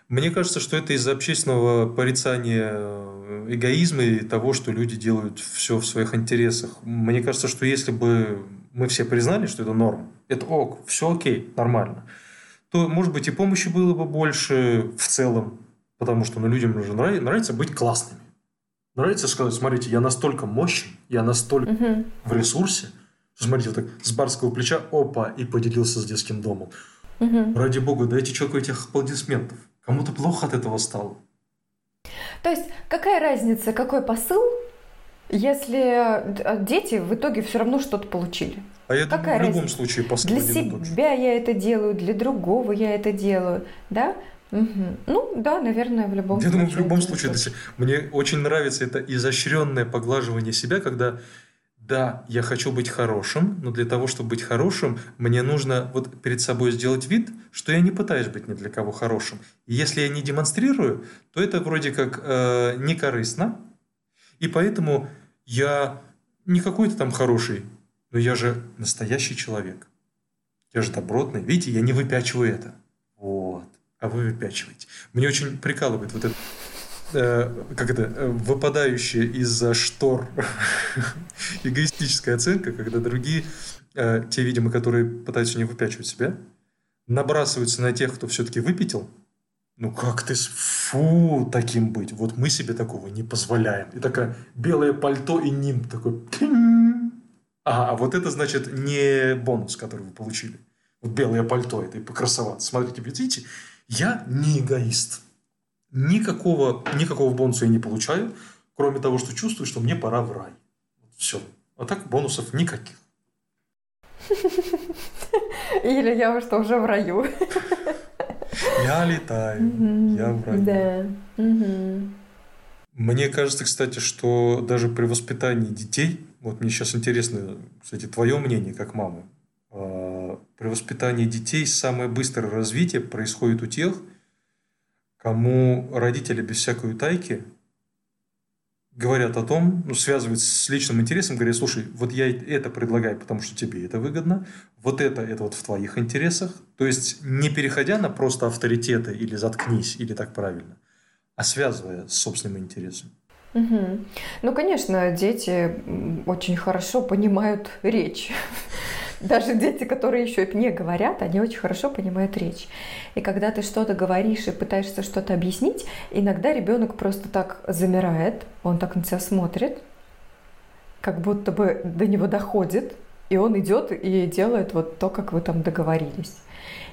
Мне кажется, что это из-за общественного порицания э, эгоизма и того, что люди делают все в своих интересах. Мне кажется, что если бы мы все признали, что это норм, это ок, все окей, нормально, то, может быть, и помощи было бы больше в целом, Потому что ну, людям же нравится, быть классными. Нравится сказать, смотрите, я настолько мощен, я настолько угу. в ресурсе, смотрите, вот так с барского плеча, опа, и поделился с детским домом. Угу. Ради бога, дайте человеку этих аплодисментов. Кому-то плохо от этого стало. То есть, какая разница, какой посыл, если дети в итоге все равно что-то получили? А я Какая думаю, в любом разница? случае посыл Для себя я это делаю, для другого я это делаю, да? Угу. Ну да, наверное, в любом Я случае. Я думаю, в любом случае, это... мне очень нравится это изощренное поглаживание себя, когда да, я хочу быть хорошим, но для того, чтобы быть хорошим, мне нужно вот перед собой сделать вид, что я не пытаюсь быть ни для кого хорошим. И если я не демонстрирую, то это вроде как э, не корыстно, и поэтому я не какой-то там хороший, но я же настоящий человек. Я же добротный. Видите, я не выпячиваю это. Вот а вы выпячиваете. Мне очень прикалывает вот это э, как это, э, выпадающая из-за штор эгоистическая оценка, когда другие, э, те, видимо, которые пытаются не выпячивать себя, набрасываются на тех, кто все-таки выпятил. Ну как ты, фу, таким быть. Вот мы себе такого не позволяем. И такая белое пальто и ним такой. А, а вот это значит не бонус, который вы получили. Вот белое пальто, это и покрасоваться. Смотрите, видите, я не эгоист. Никакого, никакого бонуса я не получаю, кроме того, что чувствую, что мне пора в рай. Все. А так бонусов никаких. Или я что, уже в раю. Я летаю, я в раю. Да. Мне кажется, кстати, что даже при воспитании детей, вот мне сейчас интересно, кстати, твое мнение как мамы, при воспитании детей самое быстрое развитие происходит у тех, кому родители без всякой утайки говорят о том, ну, связывают с личным интересом, говорят, слушай, вот я это предлагаю, потому что тебе это выгодно, вот это, это вот в твоих интересах. То есть, не переходя на просто авторитеты или заткнись, или так правильно, а связывая с собственным интересом. Угу. Ну, конечно, дети очень хорошо понимают речь. Даже дети, которые еще не говорят, они очень хорошо понимают речь. И когда ты что-то говоришь и пытаешься что-то объяснить, иногда ребенок просто так замирает, он так на тебя смотрит, как будто бы до него доходит, и он идет и делает вот то, как вы там договорились.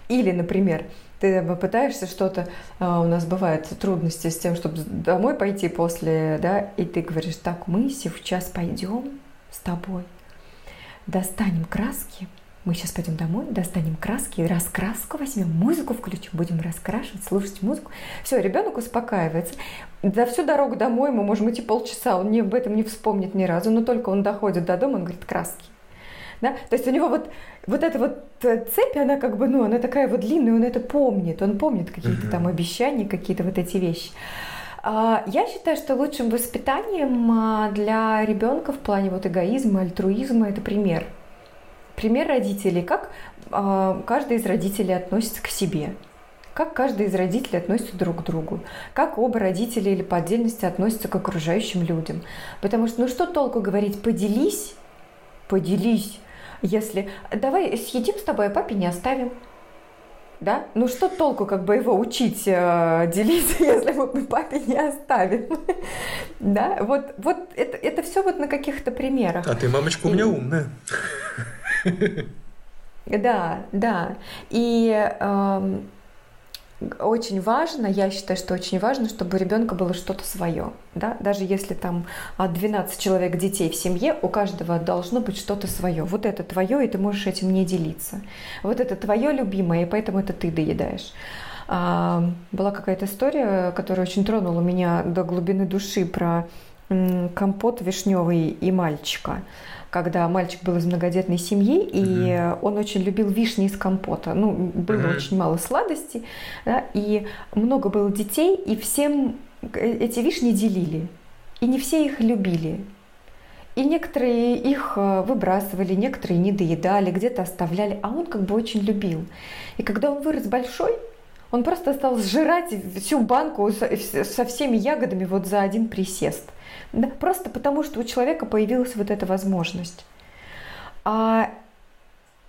Или, например, ты пытаешься что-то, а, у нас бывают трудности с тем, чтобы домой пойти после, да, и ты говоришь, так, мы сейчас пойдем с тобой достанем краски, мы сейчас пойдем домой, достанем краски, раскраску возьмем, музыку включим, будем раскрашивать, слушать музыку. Все, ребенок успокаивается. За всю дорогу домой мы можем идти полчаса, он не, об этом не вспомнит ни разу, но только он доходит до дома, он говорит краски. Да? То есть у него вот, вот эта вот э, цепь, она как бы, ну, она такая вот длинная, он это помнит, он помнит какие-то там обещания, какие-то вот эти вещи. А, я считаю, что лучшим воспитанием а, для ребенка в плане вот эгоизма, альтруизма это пример. Пример родителей, как а, каждый из родителей относится к себе, как каждый из родителей относится друг к другу, как оба родителя или по отдельности относятся к окружающим людям. Потому что, ну что толку говорить «поделись», «поделись», если «давай съедим с тобой, а папе не оставим», да? Ну что толку как бы его учить э, делиться, если мы папе не оставим, да? Вот, вот это, это все вот на каких-то примерах. А ты, мамочка, у меня умная. Да, да. И э, очень важно, я считаю, что очень важно, чтобы у ребенка было что-то свое. Да? Даже если там 12 человек детей в семье, у каждого должно быть что-то свое. Вот это твое, и ты можешь этим не делиться. Вот это твое любимое, и поэтому это ты доедаешь. А, была какая-то история, которая очень тронула меня до глубины души про компот вишневый и мальчика когда мальчик был из многодетной семьи, и mm-hmm. он очень любил вишни из компота. Ну, было mm-hmm. очень мало сладостей, да, и много было детей, и всем эти вишни делили. И не все их любили. И некоторые их э, выбрасывали, некоторые не доедали, где-то оставляли, а он как бы очень любил. И когда он вырос большой, он просто стал сжирать всю банку со всеми ягодами вот за один присест – да, просто потому, что у человека появилась вот эта возможность. А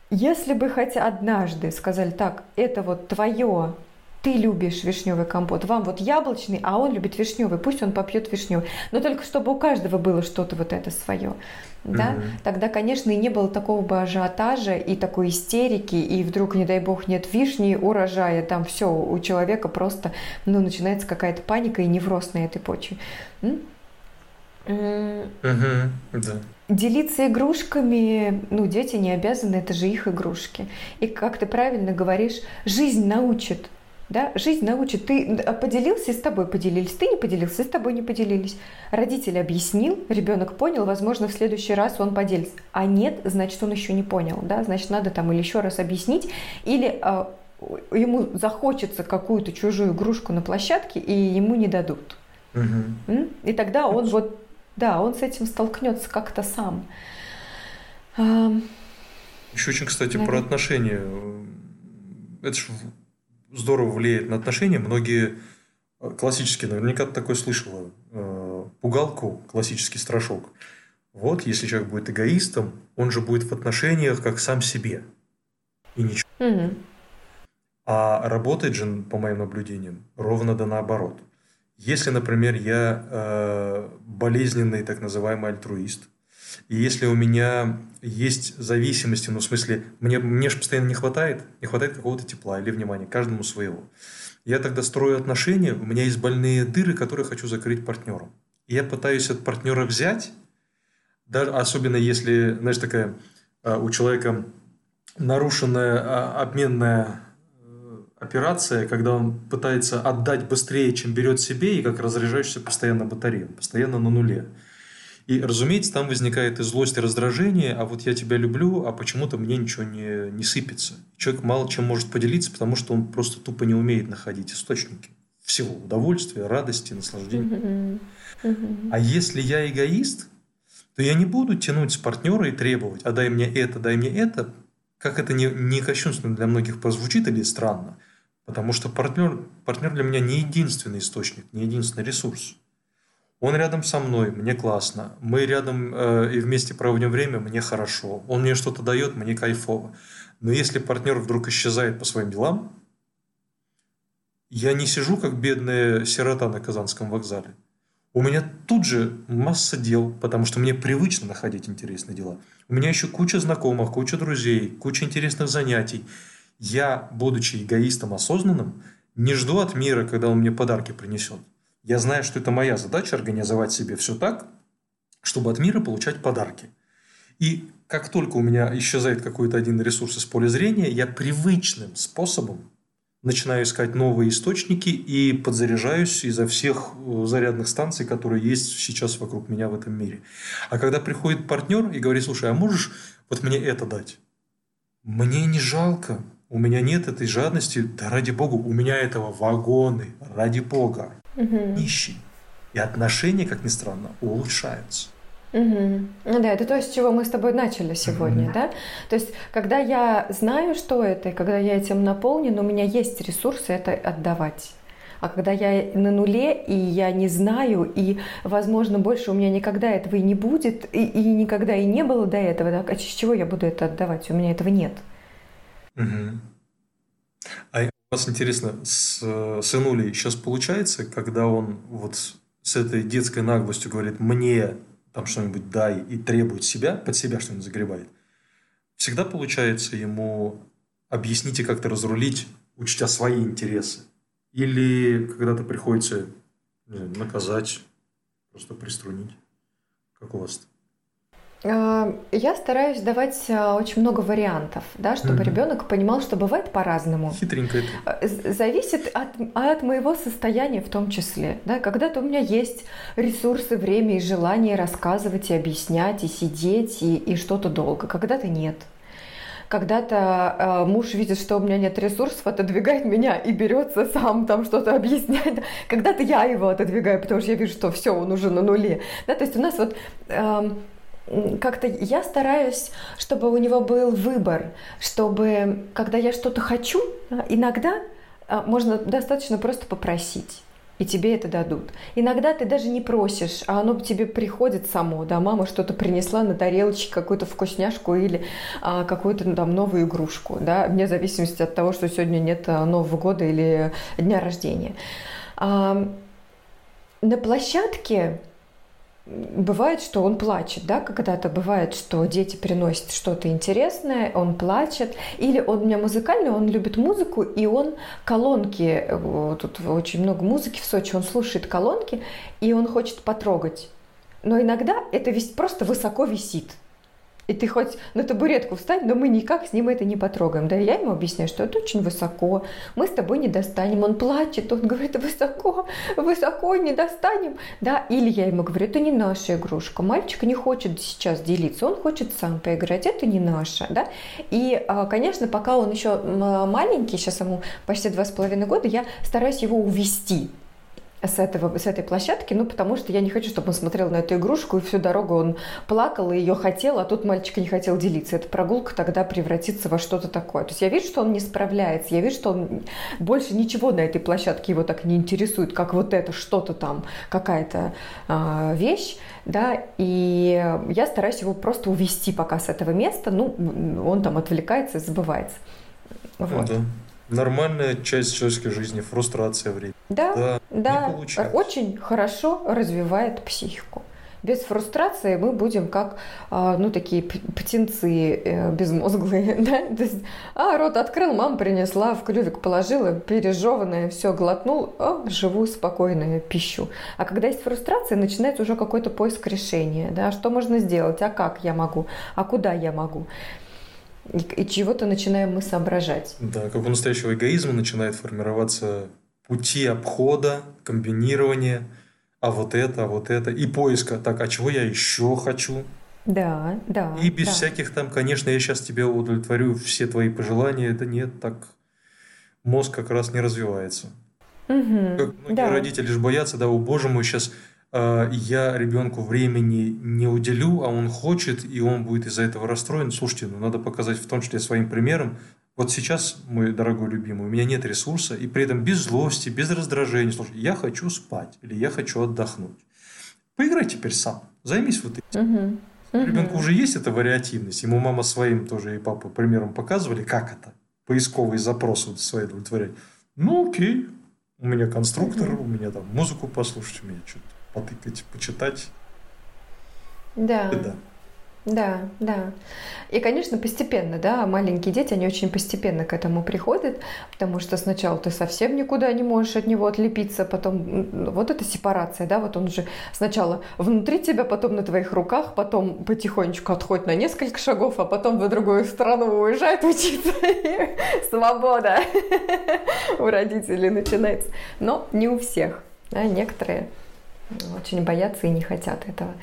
если бы хотя однажды сказали, так, это вот твое, ты любишь вишневый компот, вам вот яблочный, а он любит вишневый, пусть он попьет вишневый. Но только чтобы у каждого было что-то вот это свое. Да? Mm-hmm. Тогда, конечно, и не было такого бы ажиотажа и такой истерики, и вдруг, не дай бог, нет вишни, урожая, там все, у человека просто ну, начинается какая-то паника и невроз на этой почве. Угу, да. Делиться игрушками, ну, дети не обязаны, это же их игрушки. И как ты правильно говоришь, жизнь научит. Да? Жизнь научит. Ты поделился, и с тобой поделились. Ты не поделился, и с тобой не поделились. Родитель объяснил, ребенок понял, возможно, в следующий раз он поделится. А нет, значит, он еще не понял. Да? Значит, надо там или еще раз объяснить, или э, ему захочется какую-то чужую игрушку на площадке, и ему не дадут. Угу. И тогда он вот да, он с этим столкнется как-то сам. Еще очень, кстати, Наверное. про отношения. Это же здорово влияет на отношения. Многие э, классические, наверняка ты такое слышала, э, пугалку, классический страшок. Вот, если человек будет эгоистом, он же будет в отношениях как сам себе. И ничего. Угу. А работает же, по моим наблюдениям, ровно да наоборот – если, например, я э, болезненный так называемый альтруист, И если у меня есть зависимости, ну, в смысле, мне, мне же постоянно не хватает, не хватает какого-то тепла или внимания, каждому своего. Я тогда строю отношения, у меня есть больные дыры, которые хочу закрыть партнером. И я пытаюсь от партнера взять, даже, особенно если, знаешь, такая а, у человека нарушенная а, обменная э, операция, когда он пытается отдать быстрее, чем берет себе, и как разряжающийся постоянно батарея, постоянно на нуле. И, разумеется, там возникает и злость, и раздражение, а вот я тебя люблю, а почему-то мне ничего не, не сыпется. Человек мало чем может поделиться, потому что он просто тупо не умеет находить источники всего удовольствия, радости, наслаждения. А если я эгоист, то я не буду тянуть с партнера и требовать, а дай мне это, дай мне это, как это не, не кощунственно для многих прозвучит или странно, потому что партнер, партнер для меня не единственный источник, не единственный ресурс. Он рядом со мной, мне классно. Мы рядом э, и вместе проводим время, мне хорошо. Он мне что-то дает, мне кайфово. Но если партнер вдруг исчезает по своим делам, я не сижу как бедная сирота на Казанском вокзале. У меня тут же масса дел, потому что мне привычно находить интересные дела. У меня еще куча знакомых, куча друзей, куча интересных занятий. Я, будучи эгоистом осознанным, не жду от мира, когда он мне подарки принесет. Я знаю, что это моя задача организовать себе все так, чтобы от мира получать подарки. И как только у меня исчезает какой-то один ресурс из поля зрения, я привычным способом начинаю искать новые источники и подзаряжаюсь изо всех э, зарядных станций, которые есть сейчас вокруг меня в этом мире. А когда приходит партнер и говорит, слушай, а можешь вот мне это дать? Мне не жалко, у меня нет этой жадности, да ради бога, у меня этого вагоны, ради бога угу. нищий. И отношения, как ни странно, улучшаются. Угу. Ну да, это то, с чего мы с тобой начали сегодня, угу. да? То есть, когда я знаю, что это, и когда я этим наполнен, у меня есть ресурсы это отдавать. А когда я на нуле, и я не знаю, и, возможно, больше у меня никогда этого и не будет, и, и никогда и не было до этого, да, а с чего я буду это отдавать? У меня этого нет. Угу. А вас интересно, с сынулей сейчас получается, когда он вот с этой детской наглостью говорит «мне там что-нибудь дай» и требует себя, под себя что-нибудь загребает, всегда получается ему объяснить и как-то разрулить, учтя свои интересы? Или когда-то приходится знаю, наказать, просто приструнить? Как у вас-то? А, я стараюсь давать а, очень много вариантов, да, чтобы угу. ребенок понимал, что бывает по-разному. Хитренько это. А, зависит от, от моего состояния в том числе. Да. Когда-то у меня есть ресурсы, время и желание рассказывать и объяснять, и сидеть, и, и что-то долго. Когда-то нет. Когда-то э, муж видит, что у меня нет ресурсов, отодвигает меня и берется сам там что-то объяснять. Когда-то я его отодвигаю, потому что я вижу, что все, он уже на нуле. Да, то есть у нас вот э, как-то я стараюсь, чтобы у него был выбор, чтобы, когда я что-то хочу, иногда а, можно достаточно просто попросить и тебе это дадут. Иногда ты даже не просишь, а оно тебе приходит само, да, мама что-то принесла на тарелочке, какую-то вкусняшку или а, какую-то ну, там новую игрушку, да, вне зависимости от того, что сегодня нет а, Нового года или дня рождения. А, на площадке бывает, что он плачет, да, когда-то бывает, что дети приносят что-то интересное, он плачет, или он у меня музыкальный, он любит музыку, и он колонки, тут очень много музыки в Сочи, он слушает колонки, и он хочет потрогать. Но иногда это просто высоко висит. И ты хоть на табуретку встань, но мы никак с ним это не потрогаем. Да, я ему объясняю, что это очень высоко, мы с тобой не достанем. Он плачет, он говорит, высоко, высоко не достанем. Да, или я ему говорю, это не наша игрушка. Мальчик не хочет сейчас делиться, он хочет сам поиграть, это не наша. Да? И, а, конечно, пока он еще маленький, сейчас ему почти два с половиной года, я стараюсь его увести с, этого, с этой площадки, ну, потому что я не хочу, чтобы он смотрел на эту игрушку, и всю дорогу он плакал и ее хотел, а тут мальчик не хотел делиться. Эта прогулка тогда превратится во что-то такое. То есть я вижу, что он не справляется, я вижу, что он больше ничего на этой площадке его так не интересует, как вот это что-то там, какая-то э, вещь, да, и я стараюсь его просто увести пока с этого места, ну, он там отвлекается и забывается. Вот. Да. Нормальная часть человеческой жизни, фрустрация времени. Да, да, да очень хорошо развивает психику. без фрустрации мы будем как, а, ну, такие птенцы э, безмозглые, да? То есть, а, рот открыл, мама принесла, в клювик положила, пережеванное, все глотнул, о, живу спокойно, пищу. А когда есть фрустрация, начинается уже какой-то поиск решения, да? Что можно сделать, а как я могу, а куда я могу? И, и чего-то начинаем мы соображать. Да, как у настоящего эгоизма начинает формироваться пути обхода, комбинирования, а вот это, а вот это, и поиска, так, а чего я еще хочу? Да, да. И без да. всяких там, конечно, я сейчас тебе удовлетворю все твои пожелания, да нет, так мозг как раз не развивается. Угу, как многие да. родители же боятся, да, о боже мой, сейчас я ребенку времени не уделю, а он хочет, и он будет из-за этого расстроен. Слушайте, ну надо показать в том числе своим примером, вот сейчас, мой дорогой любимый, у меня нет ресурса, и при этом без злости, без раздражения. Слушай, я хочу спать или я хочу отдохнуть. Поиграй теперь сам, займись вот этим. Угу. Угу. Ребенку уже есть эта вариативность. Ему мама своим тоже и папа примером показывали, как это. Поисковые запросы вот свои удовлетворять. Ну окей, у меня конструктор, угу. у меня там музыку послушать, у меня что-то потыкать, почитать. Да. Да. Да, да. И, конечно, постепенно, да, маленькие дети, они очень постепенно к этому приходят, потому что сначала ты совсем никуда не можешь от него отлепиться, потом вот эта сепарация, да, вот он же сначала внутри тебя, потом на твоих руках, потом потихонечку отходит на несколько шагов, а потом в другую страну уезжает учиться, и свобода у родителей начинается. Но не у всех, да, некоторые очень боятся и не хотят этого.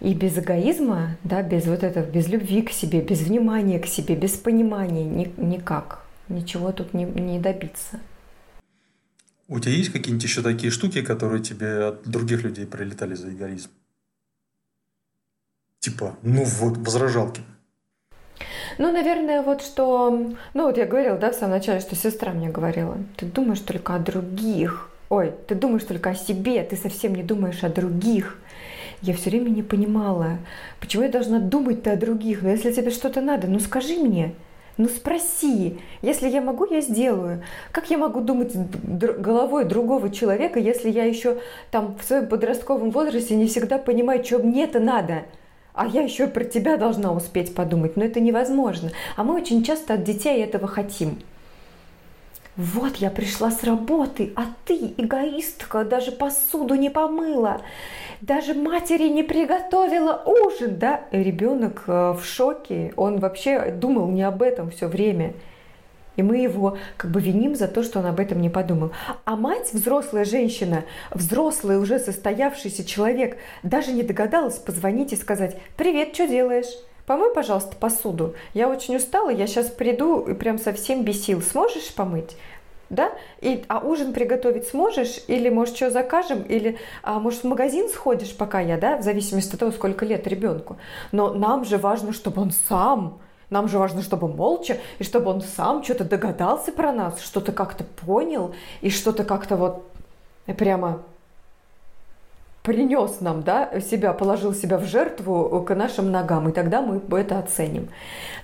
И без эгоизма, да, без вот этого, без любви к себе, без внимания к себе, без понимания ни, никак. Ничего тут не, не добиться. У тебя есть какие-нибудь еще такие штуки, которые тебе от других людей прилетали за эгоизм? Типа, ну вот, возражалки. Ну, наверное, вот что... Ну, вот я говорила, да, в самом начале, что сестра мне говорила. Ты думаешь только о других. Ой, ты думаешь только о себе, ты совсем не думаешь о других я все время не понимала, почему я должна думать-то о других. Но если тебе что-то надо, ну скажи мне, ну спроси. Если я могу, я сделаю. Как я могу думать головой другого человека, если я еще там в своем подростковом возрасте не всегда понимаю, что мне это надо? А я еще про тебя должна успеть подумать. Но это невозможно. А мы очень часто от детей этого хотим. Вот я пришла с работы, а ты, эгоистка, даже посуду не помыла даже матери не приготовила ужин, да? Ребенок э, в шоке, он вообще думал не об этом все время. И мы его как бы виним за то, что он об этом не подумал. А мать, взрослая женщина, взрослый уже состоявшийся человек, даже не догадалась позвонить и сказать «Привет, что делаешь?» Помой, пожалуйста, посуду. Я очень устала, я сейчас приду и прям совсем без сил. Сможешь помыть? да, и, а ужин приготовить сможешь, или, может, что закажем, или, а, может, в магазин сходишь, пока я, да, в зависимости от того, сколько лет ребенку. Но нам же важно, чтобы он сам, нам же важно, чтобы молча, и чтобы он сам что-то догадался про нас, что-то как-то понял, и что-то как-то вот прямо принес нам, да, себя, положил себя в жертву к нашим ногам, и тогда мы это оценим.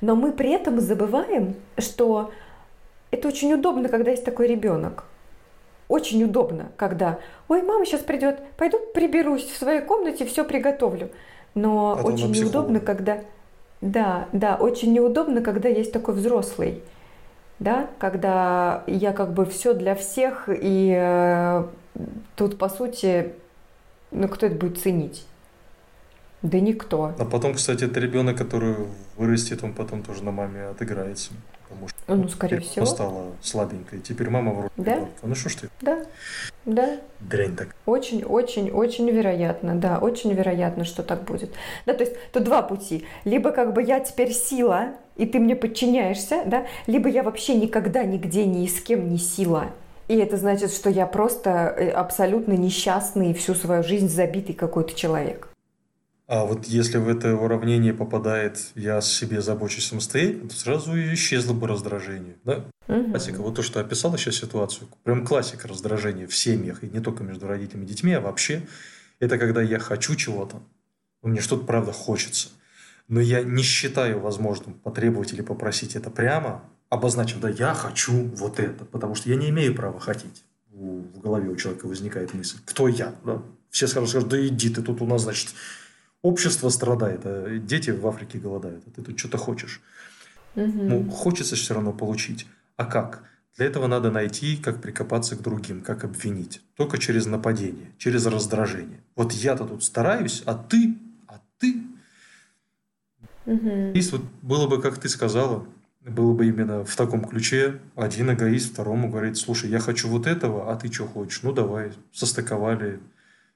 Но мы при этом забываем, что это очень удобно, когда есть такой ребенок. Очень удобно, когда, ой, мама сейчас придет, пойду приберусь в своей комнате, все приготовлю. Но Потом очень неудобно, когда, да, да, очень неудобно, когда есть такой взрослый, да, когда я как бы все для всех, и э, тут по сути, ну кто это будет ценить? Да никто. А потом, кстати, это ребенок, который вырастет, он потом тоже на маме отыграется потому что ну, скорее всего. стала слабенькой. Теперь мама в роли да? ребенка. Ну что ж ты? Да, да. Дрянь так. Очень, очень, очень вероятно, да, очень вероятно, что так будет. Да, то есть тут два пути. Либо как бы я теперь сила, и ты мне подчиняешься, да, либо я вообще никогда нигде ни с кем не сила. И это значит, что я просто э, абсолютно несчастный и всю свою жизнь забитый какой-то человек. А вот если в это уравнение попадает «я о себе забочусь самостоятельно», то сразу исчезло бы раздражение. Да? Угу. Классика. Вот то, что описала сейчас ситуацию. Прям классика раздражения в семьях. И не только между родителями и детьми, а вообще. Это когда я хочу чего-то. Мне что-то правда хочется. Но я не считаю возможным потребовать или попросить это прямо, обозначив, да, я хочу вот это, потому что я не имею права хотеть. В голове у человека возникает мысль, кто я, да? Все сразу скажут, да иди ты, тут у нас, значит, общество страдает, а дети в Африке голодают, а ты тут что-то хочешь. Угу. Ну, хочется все равно получить. А как? Для этого надо найти, как прикопаться к другим, как обвинить. Только через нападение, через раздражение. Вот я-то тут стараюсь, а ты, а ты. Угу. Эгоист вот было бы, как ты сказала, было бы именно в таком ключе. Один эгоист второму говорит, слушай, я хочу вот этого, а ты что хочешь? Ну, давай, состыковали,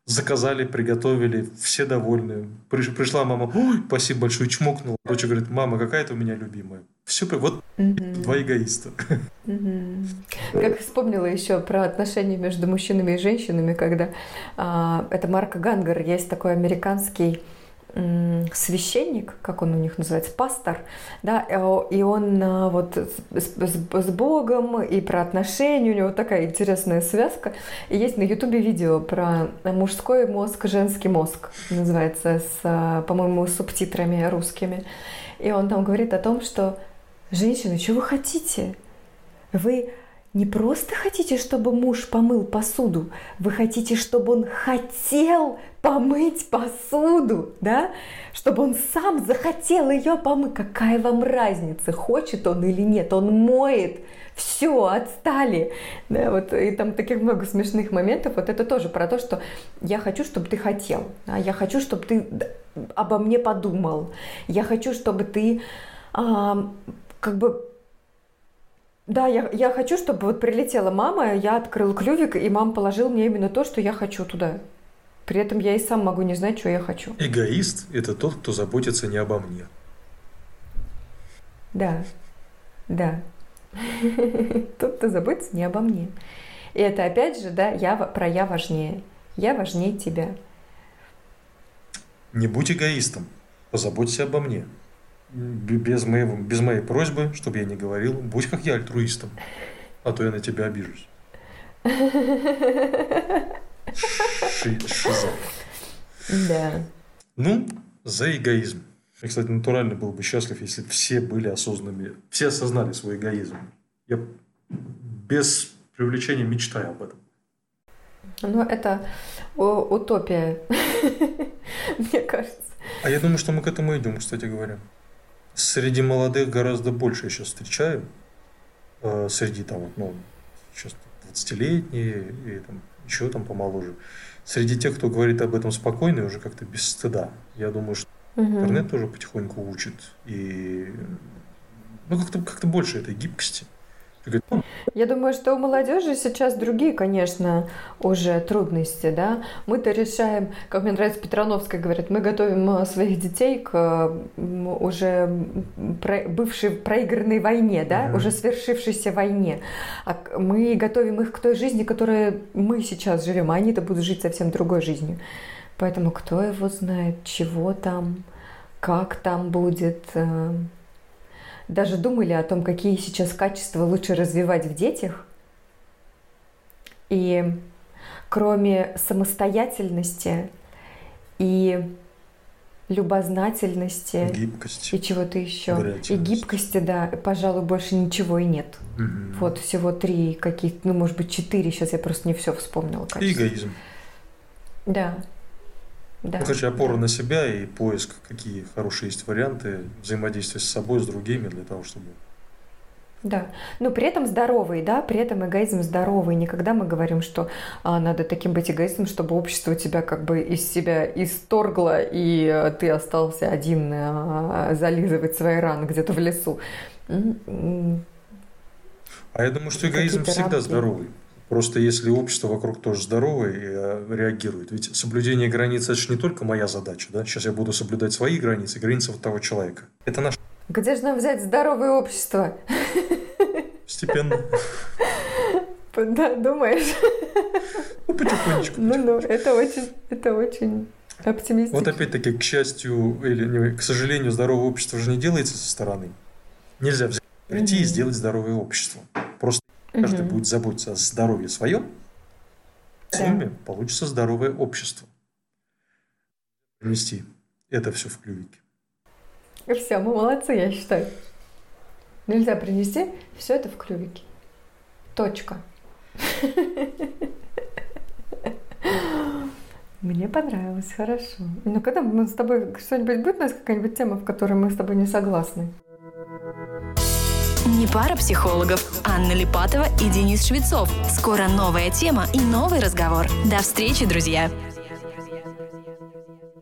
заказали, приготовили, все довольны. Приш, пришла мама, ой, спасибо большое, чмокнула. Дочь говорит, мама, какая ты у меня любимая. Все, вот mm два эгоиста. mm Как вспомнила еще про отношения между мужчинами и женщинами, когда а, это Марк Гангер, есть такой американский священник, как он у них называется, пастор, да, э, и он э, вот с, с, с Богом и про отношения, у него такая интересная связка. И есть на Ютубе видео про мужской мозг, женский мозг, называется, с, э, по-моему, субтитрами русскими. И он там говорит о том, что женщины, что вы хотите? Вы не просто хотите, чтобы муж помыл посуду, вы хотите, чтобы он хотел помыть посуду, да? Чтобы он сам захотел ее помыть. Какая вам разница, хочет он или нет? Он моет. Все, отстали. Да, вот, и там таких много смешных моментов. Вот это тоже про то, что я хочу, чтобы ты хотел. Да? Я хочу, чтобы ты обо мне подумал. Я хочу, чтобы ты а, как бы да, я, я хочу, чтобы вот прилетела мама, я открыл клювик, и мама положил мне именно то, что я хочу туда. При этом я и сам могу не знать, что я хочу. Эгоист – это тот, кто заботится не обо мне. Да, да. Тот, кто заботится не обо мне. И это опять же, да, я, про я важнее. Я важнее тебя. Не будь эгоистом. Позаботься обо мне без, моего, без моей просьбы, чтобы я не говорил, будь как я альтруистом, а то я на тебя обижусь. Ши, шиза. Да. Ну, за эгоизм. Я, кстати, натурально был бы счастлив, если все были осознанными, все осознали свой эгоизм. Я без привлечения мечтаю об этом. Ну, это утопия, мне кажется. А я думаю, что мы к этому идем, кстати говоря. Среди молодых гораздо больше я сейчас встречаю. Э, среди там, вот, ну, сейчас 20-летние и там, еще там помоложе. Среди тех, кто говорит об этом спокойно и уже как-то без стыда. Я думаю, что угу. интернет тоже потихоньку учит. И ну, как-то как больше этой гибкости. Я думаю, что у молодежи сейчас другие, конечно, уже трудности, да. Мы-то решаем, как мне нравится Петрановская говорит, мы готовим э, своих детей к уже бывшей проигранной войне, да, mm уже свершившейся войне. А мы готовим их к той жизни, которой мы сейчас живем, а они-то будут жить совсем другой жизнью. Поэтому кто его знает, чего там, как там будет, э, даже думали о том, какие сейчас качества лучше развивать в детях. И кроме самостоятельности и любознательности гибкости и чего-то еще и гибкости да пожалуй больше ничего и нет угу. вот всего три каких ну может быть четыре сейчас я просто не все вспомнила качества. эгоизм да да. Ну, короче, опора на себя и поиск, какие хорошие есть варианты взаимодействия с собой, с другими, для того, чтобы да, но при этом здоровый, да, при этом эгоизм здоровый. Никогда мы говорим, что а, надо таким быть эгоистом, чтобы общество тебя как бы из себя исторгло, и а, ты остался один а, зализывать свои раны где-то в лесу. А я думаю, что эгоизм всегда здоровый. Просто если общество вокруг тоже здоровое и э, реагирует. Ведь соблюдение границ – это же не только моя задача. Да? Сейчас я буду соблюдать свои границы, границы вот того человека. Это наш... Где же нам взять здоровое общество? Постепенно. Да, думаешь? Ну, потихонечку. Ну, ну, это очень, это очень оптимистично. Вот опять-таки, к счастью или к сожалению, здоровое общество же не делается со стороны. Нельзя взять, прийти и сделать здоровое общество. Просто каждый угу. будет заботиться о здоровье своем, с ними получится здоровое общество. Внести это все в клювике. Все, мы молодцы, я считаю. Нельзя принести все это в клювике. Точка. Мне понравилось, хорошо. Ну, когда мы с тобой что-нибудь будет у нас какая-нибудь тема, в которой мы с тобой не согласны? Не пара психологов. Анна Липатова и Денис Швецов. Скоро новая тема и новый разговор. До встречи, друзья!